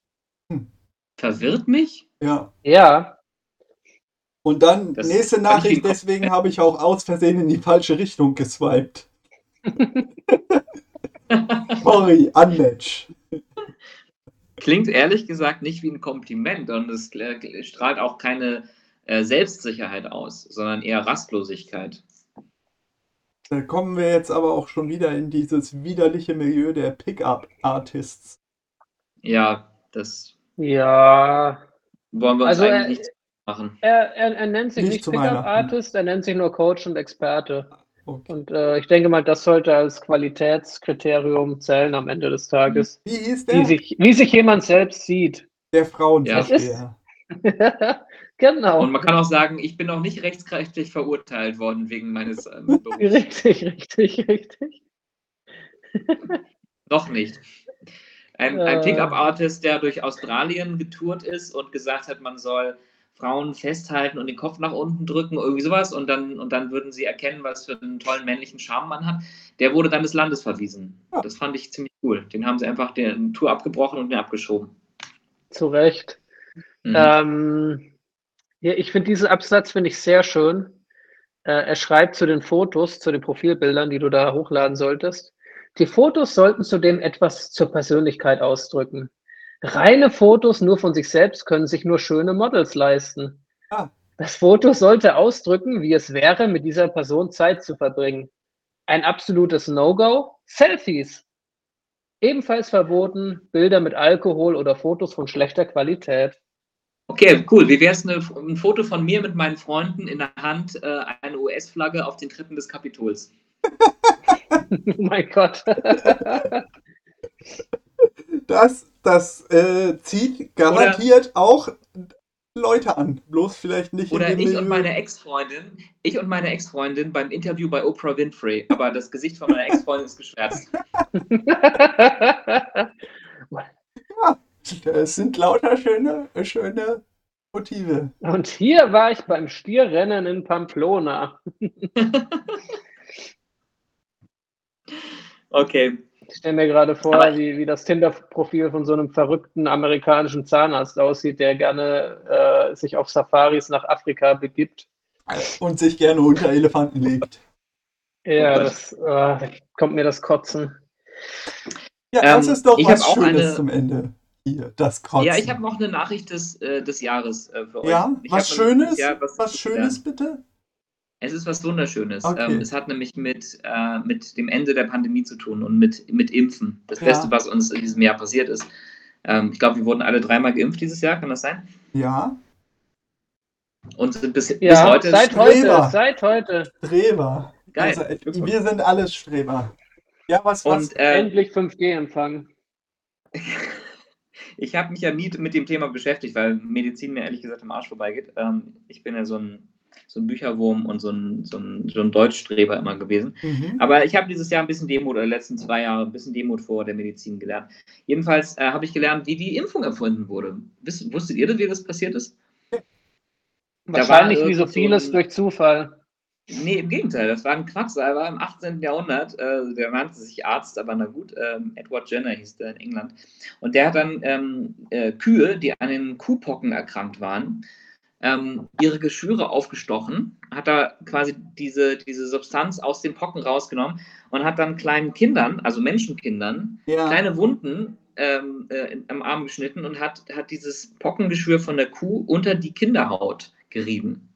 Hm. Verwirrt mich? Ja. Ja. Und dann das nächste Nachricht, deswegen habe ich auch aus Versehen in die falsche Richtung geswiped. (laughs) Sorry, unmatch. Klingt ehrlich gesagt nicht wie ein Kompliment und es strahlt auch keine äh, Selbstsicherheit aus, sondern eher Rastlosigkeit. Da kommen wir jetzt aber auch schon wieder in dieses widerliche Milieu der Pickup-Artists. Ja, das. Ja. Wollen wir uns also eigentlich er, nicht machen. Er, er, er nennt sich nicht, nicht Pickup-Artist, er nennt sich nur Coach und Experte. Okay. Und äh, ich denke mal, das sollte als Qualitätskriterium zählen am Ende des Tages. Wie hieß der? Wie sich, wie sich jemand selbst sieht. Der Frauenversteher. Ja. (laughs) genau. Und man kann auch sagen, ich bin auch nicht rechtskräftig verurteilt worden wegen meines (laughs) ähm, Richtig, richtig, richtig. Noch nicht. Ein, ein äh. Pickup-Artist, der durch Australien getourt ist und gesagt hat, man soll Frauen festhalten und den Kopf nach unten drücken, irgendwie sowas, und dann, und dann würden sie erkennen, was für einen tollen männlichen Charme man hat. Der wurde dann des Landes verwiesen. Das fand ich ziemlich cool. Den haben sie einfach den Tour abgebrochen und den abgeschoben. Zu Recht. Mhm. Ähm, ja, ich finde diesen Absatz finde ich sehr schön. Äh, er schreibt zu den Fotos, zu den Profilbildern, die du da hochladen solltest. Die Fotos sollten zudem etwas zur Persönlichkeit ausdrücken. Reine Fotos nur von sich selbst können sich nur schöne Models leisten. Ah. Das Foto sollte ausdrücken, wie es wäre, mit dieser Person Zeit zu verbringen. Ein absolutes No-Go, Selfies. Ebenfalls verboten, Bilder mit Alkohol oder Fotos von schlechter Qualität. Okay, cool. Wie wäre es ein Foto von mir mit meinen Freunden in der Hand, äh, eine US-Flagge auf den Treppen des Kapitols? (laughs) oh mein Gott. das das äh, zieht garantiert oder, auch Leute an. Bloß vielleicht nicht. Oder ich Milieu. und meine Ex-Freundin, ich und meine Ex-Freundin beim Interview bei Oprah Winfrey. Aber das Gesicht von meiner Ex-Freundin ist geschwärzt. (laughs) ja, es sind lauter schöne, schöne Motive. Und hier war ich beim Stierrennen in Pamplona. (laughs) okay. Ich stelle mir gerade vor, wie, wie das Tinder-Profil von so einem verrückten amerikanischen Zahnarzt aussieht, der gerne äh, sich auf Safaris nach Afrika begibt. Und sich gerne unter Elefanten legt. Ja, das äh, kommt mir das Kotzen. Ja, das ähm, ist doch was Schönes eine... zum Ende. Hier, das Kotzen. Ja, ich habe noch eine Nachricht des, äh, des Jahres äh, für euch. Ja, was Schönes? Was Schönes bitte? Es ist was Wunderschönes. Okay. Ähm, es hat nämlich mit, äh, mit dem Ende der Pandemie zu tun und mit, mit Impfen. Das ja. Beste, was uns in diesem Jahr passiert ist. Ähm, ich glaube, wir wurden alle dreimal geimpft dieses Jahr, kann das sein? Ja. Und sind bis, ja, bis heute seit Streber. heute. Seit heute. Streber. Geil. Also, wir sind alles Streber. Ja, was, was? Und, äh, Endlich 5G empfangen. (laughs) ich habe mich ja nie mit dem Thema beschäftigt, weil Medizin mir ehrlich gesagt am Arsch vorbeigeht. Ähm, ich bin ja so ein so ein Bücherwurm und so ein, so ein, so ein Deutschstreber immer gewesen. Mhm. Aber ich habe dieses Jahr ein bisschen Demut, oder letzten zwei Jahre ein bisschen Demut vor der Medizin gelernt. Jedenfalls äh, habe ich gelernt, wie die Impfung erfunden wurde. Wiss, wusstet ihr, wie das passiert ist? Wahrscheinlich wie so vieles durch Zufall. Nee, im Gegenteil, das war ein Quacksalber im 18. Jahrhundert. Äh, der nannte sich Arzt, aber na gut, ähm, Edward Jenner hieß der in England. Und der hat dann ähm, äh, Kühe, die an den Kuhpocken erkrankt waren, ähm, ihre Geschwüre aufgestochen, hat da quasi diese, diese Substanz aus den Pocken rausgenommen und hat dann kleinen Kindern, also Menschenkindern, ja. kleine Wunden ähm, äh, am Arm geschnitten und hat, hat dieses Pockengeschwür von der Kuh unter die Kinderhaut gerieben.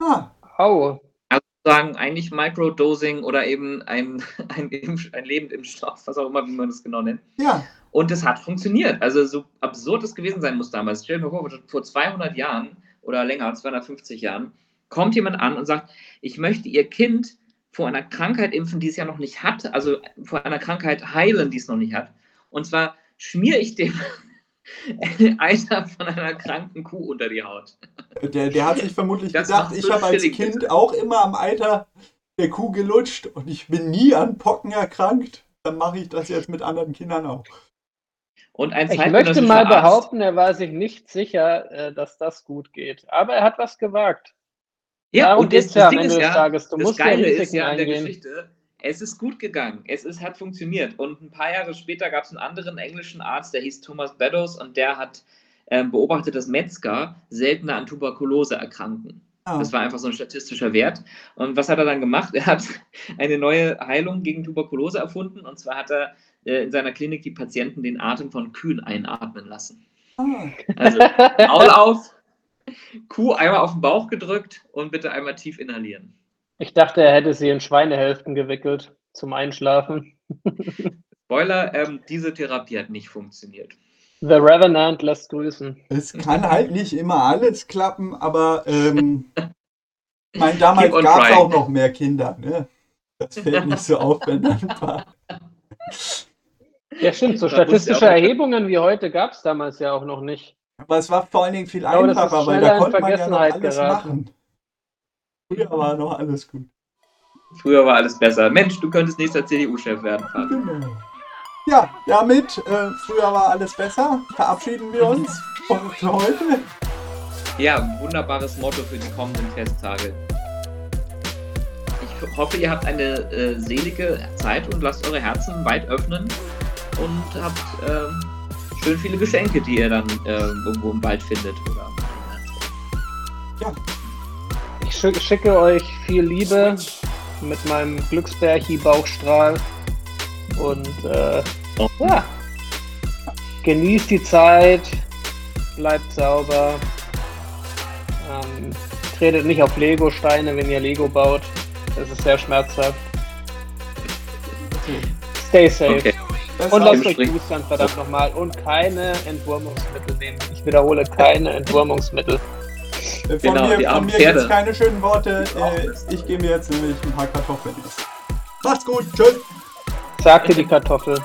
Ah. Oh. Also sagen eigentlich Microdosing oder eben ein, (laughs) ein, Impf, ein Lebendimpfstoff, was auch immer, wie man das genau nennt. Ja. Und es hat funktioniert. Also so absurd es gewesen sein muss damals. Stell dir mal vor, vor 200 Jahren oder länger, 250 Jahren, kommt jemand an und sagt, ich möchte ihr Kind vor einer Krankheit impfen, die es ja noch nicht hat, also vor einer Krankheit heilen, die es noch nicht hat. Und zwar schmiere ich dem (laughs) Eiter von einer kranken Kuh unter die Haut. Der, der hat sich vermutlich das gedacht, ich habe als Kind auch immer am Eiter der Kuh gelutscht und ich bin nie an Pocken erkrankt. Dann mache ich das jetzt mit anderen Kindern auch. Und ein ich möchte mal Arzt, behaupten, er war sich nicht sicher, äh, dass das gut geht. Aber er hat was gewagt. Ja, Darum und das, das Ding ist ja, Tages. Du das musst Geile ja ist ja an der Geschichte, es ist gut gegangen. Es ist, hat funktioniert. Und ein paar Jahre später gab es einen anderen englischen Arzt, der hieß Thomas Beddoes und der hat äh, beobachtet, dass Metzger seltener an Tuberkulose erkranken. Oh. Das war einfach so ein statistischer Wert. Und was hat er dann gemacht? Er hat (laughs) eine neue Heilung gegen Tuberkulose erfunden. Und zwar hat er in seiner Klinik die Patienten den Atem von Kühen einatmen lassen. Oh. Also (laughs) Maul auf, Kuh einmal auf den Bauch gedrückt und bitte einmal tief inhalieren. Ich dachte, er hätte sie in Schweinehälften gewickelt zum Einschlafen. (laughs) Spoiler, ähm, diese Therapie hat nicht funktioniert. The Revenant lässt grüßen. Es kann halt nicht immer alles klappen, aber ähm, (laughs) ich meine, damals gab es auch noch mehr Kinder. Ne? Das fällt nicht so auf, wenn ein paar. Ja, stimmt. So statistische Erhebungen wie heute gab es damals ja auch noch nicht. Aber es war vor allen Dingen viel glaube, einfacher, weil da konnte man ja noch alles geraten. machen. Früher war noch alles gut. Früher war alles besser. Mensch, du könntest nächster CDU-Chef werden, Fabian. Genau. Ja, damit, äh, früher war alles besser, verabschieden wir uns für heute. Ja, wunderbares Motto für die kommenden Festtage. Hoffe, ihr habt eine äh, selige Zeit und lasst eure Herzen weit öffnen und habt äh, schön viele Geschenke, die ihr dann äh, irgendwo im Wald findet. Oder ja. Ich schicke euch viel Liebe mit meinem Glücksbärchi-Bauchstrahl und oh. ja, genießt die Zeit, bleibt sauber, ähm, tretet nicht auf Lego-Steine, wenn ihr Lego baut. Das ist sehr schmerzhaft. Stay safe. Okay. Und lasst euch boostern, verdammt nochmal. Und keine Entwurmungsmittel nehmen. Ich wiederhole, keine Entwurmungsmittel. Äh, von genau, mir, von mir jetzt keine schönen Worte. Äh, ich gehe mir jetzt nämlich ein paar Kartoffeln essen. Macht's gut. Tschüss. Sagte die Kartoffel.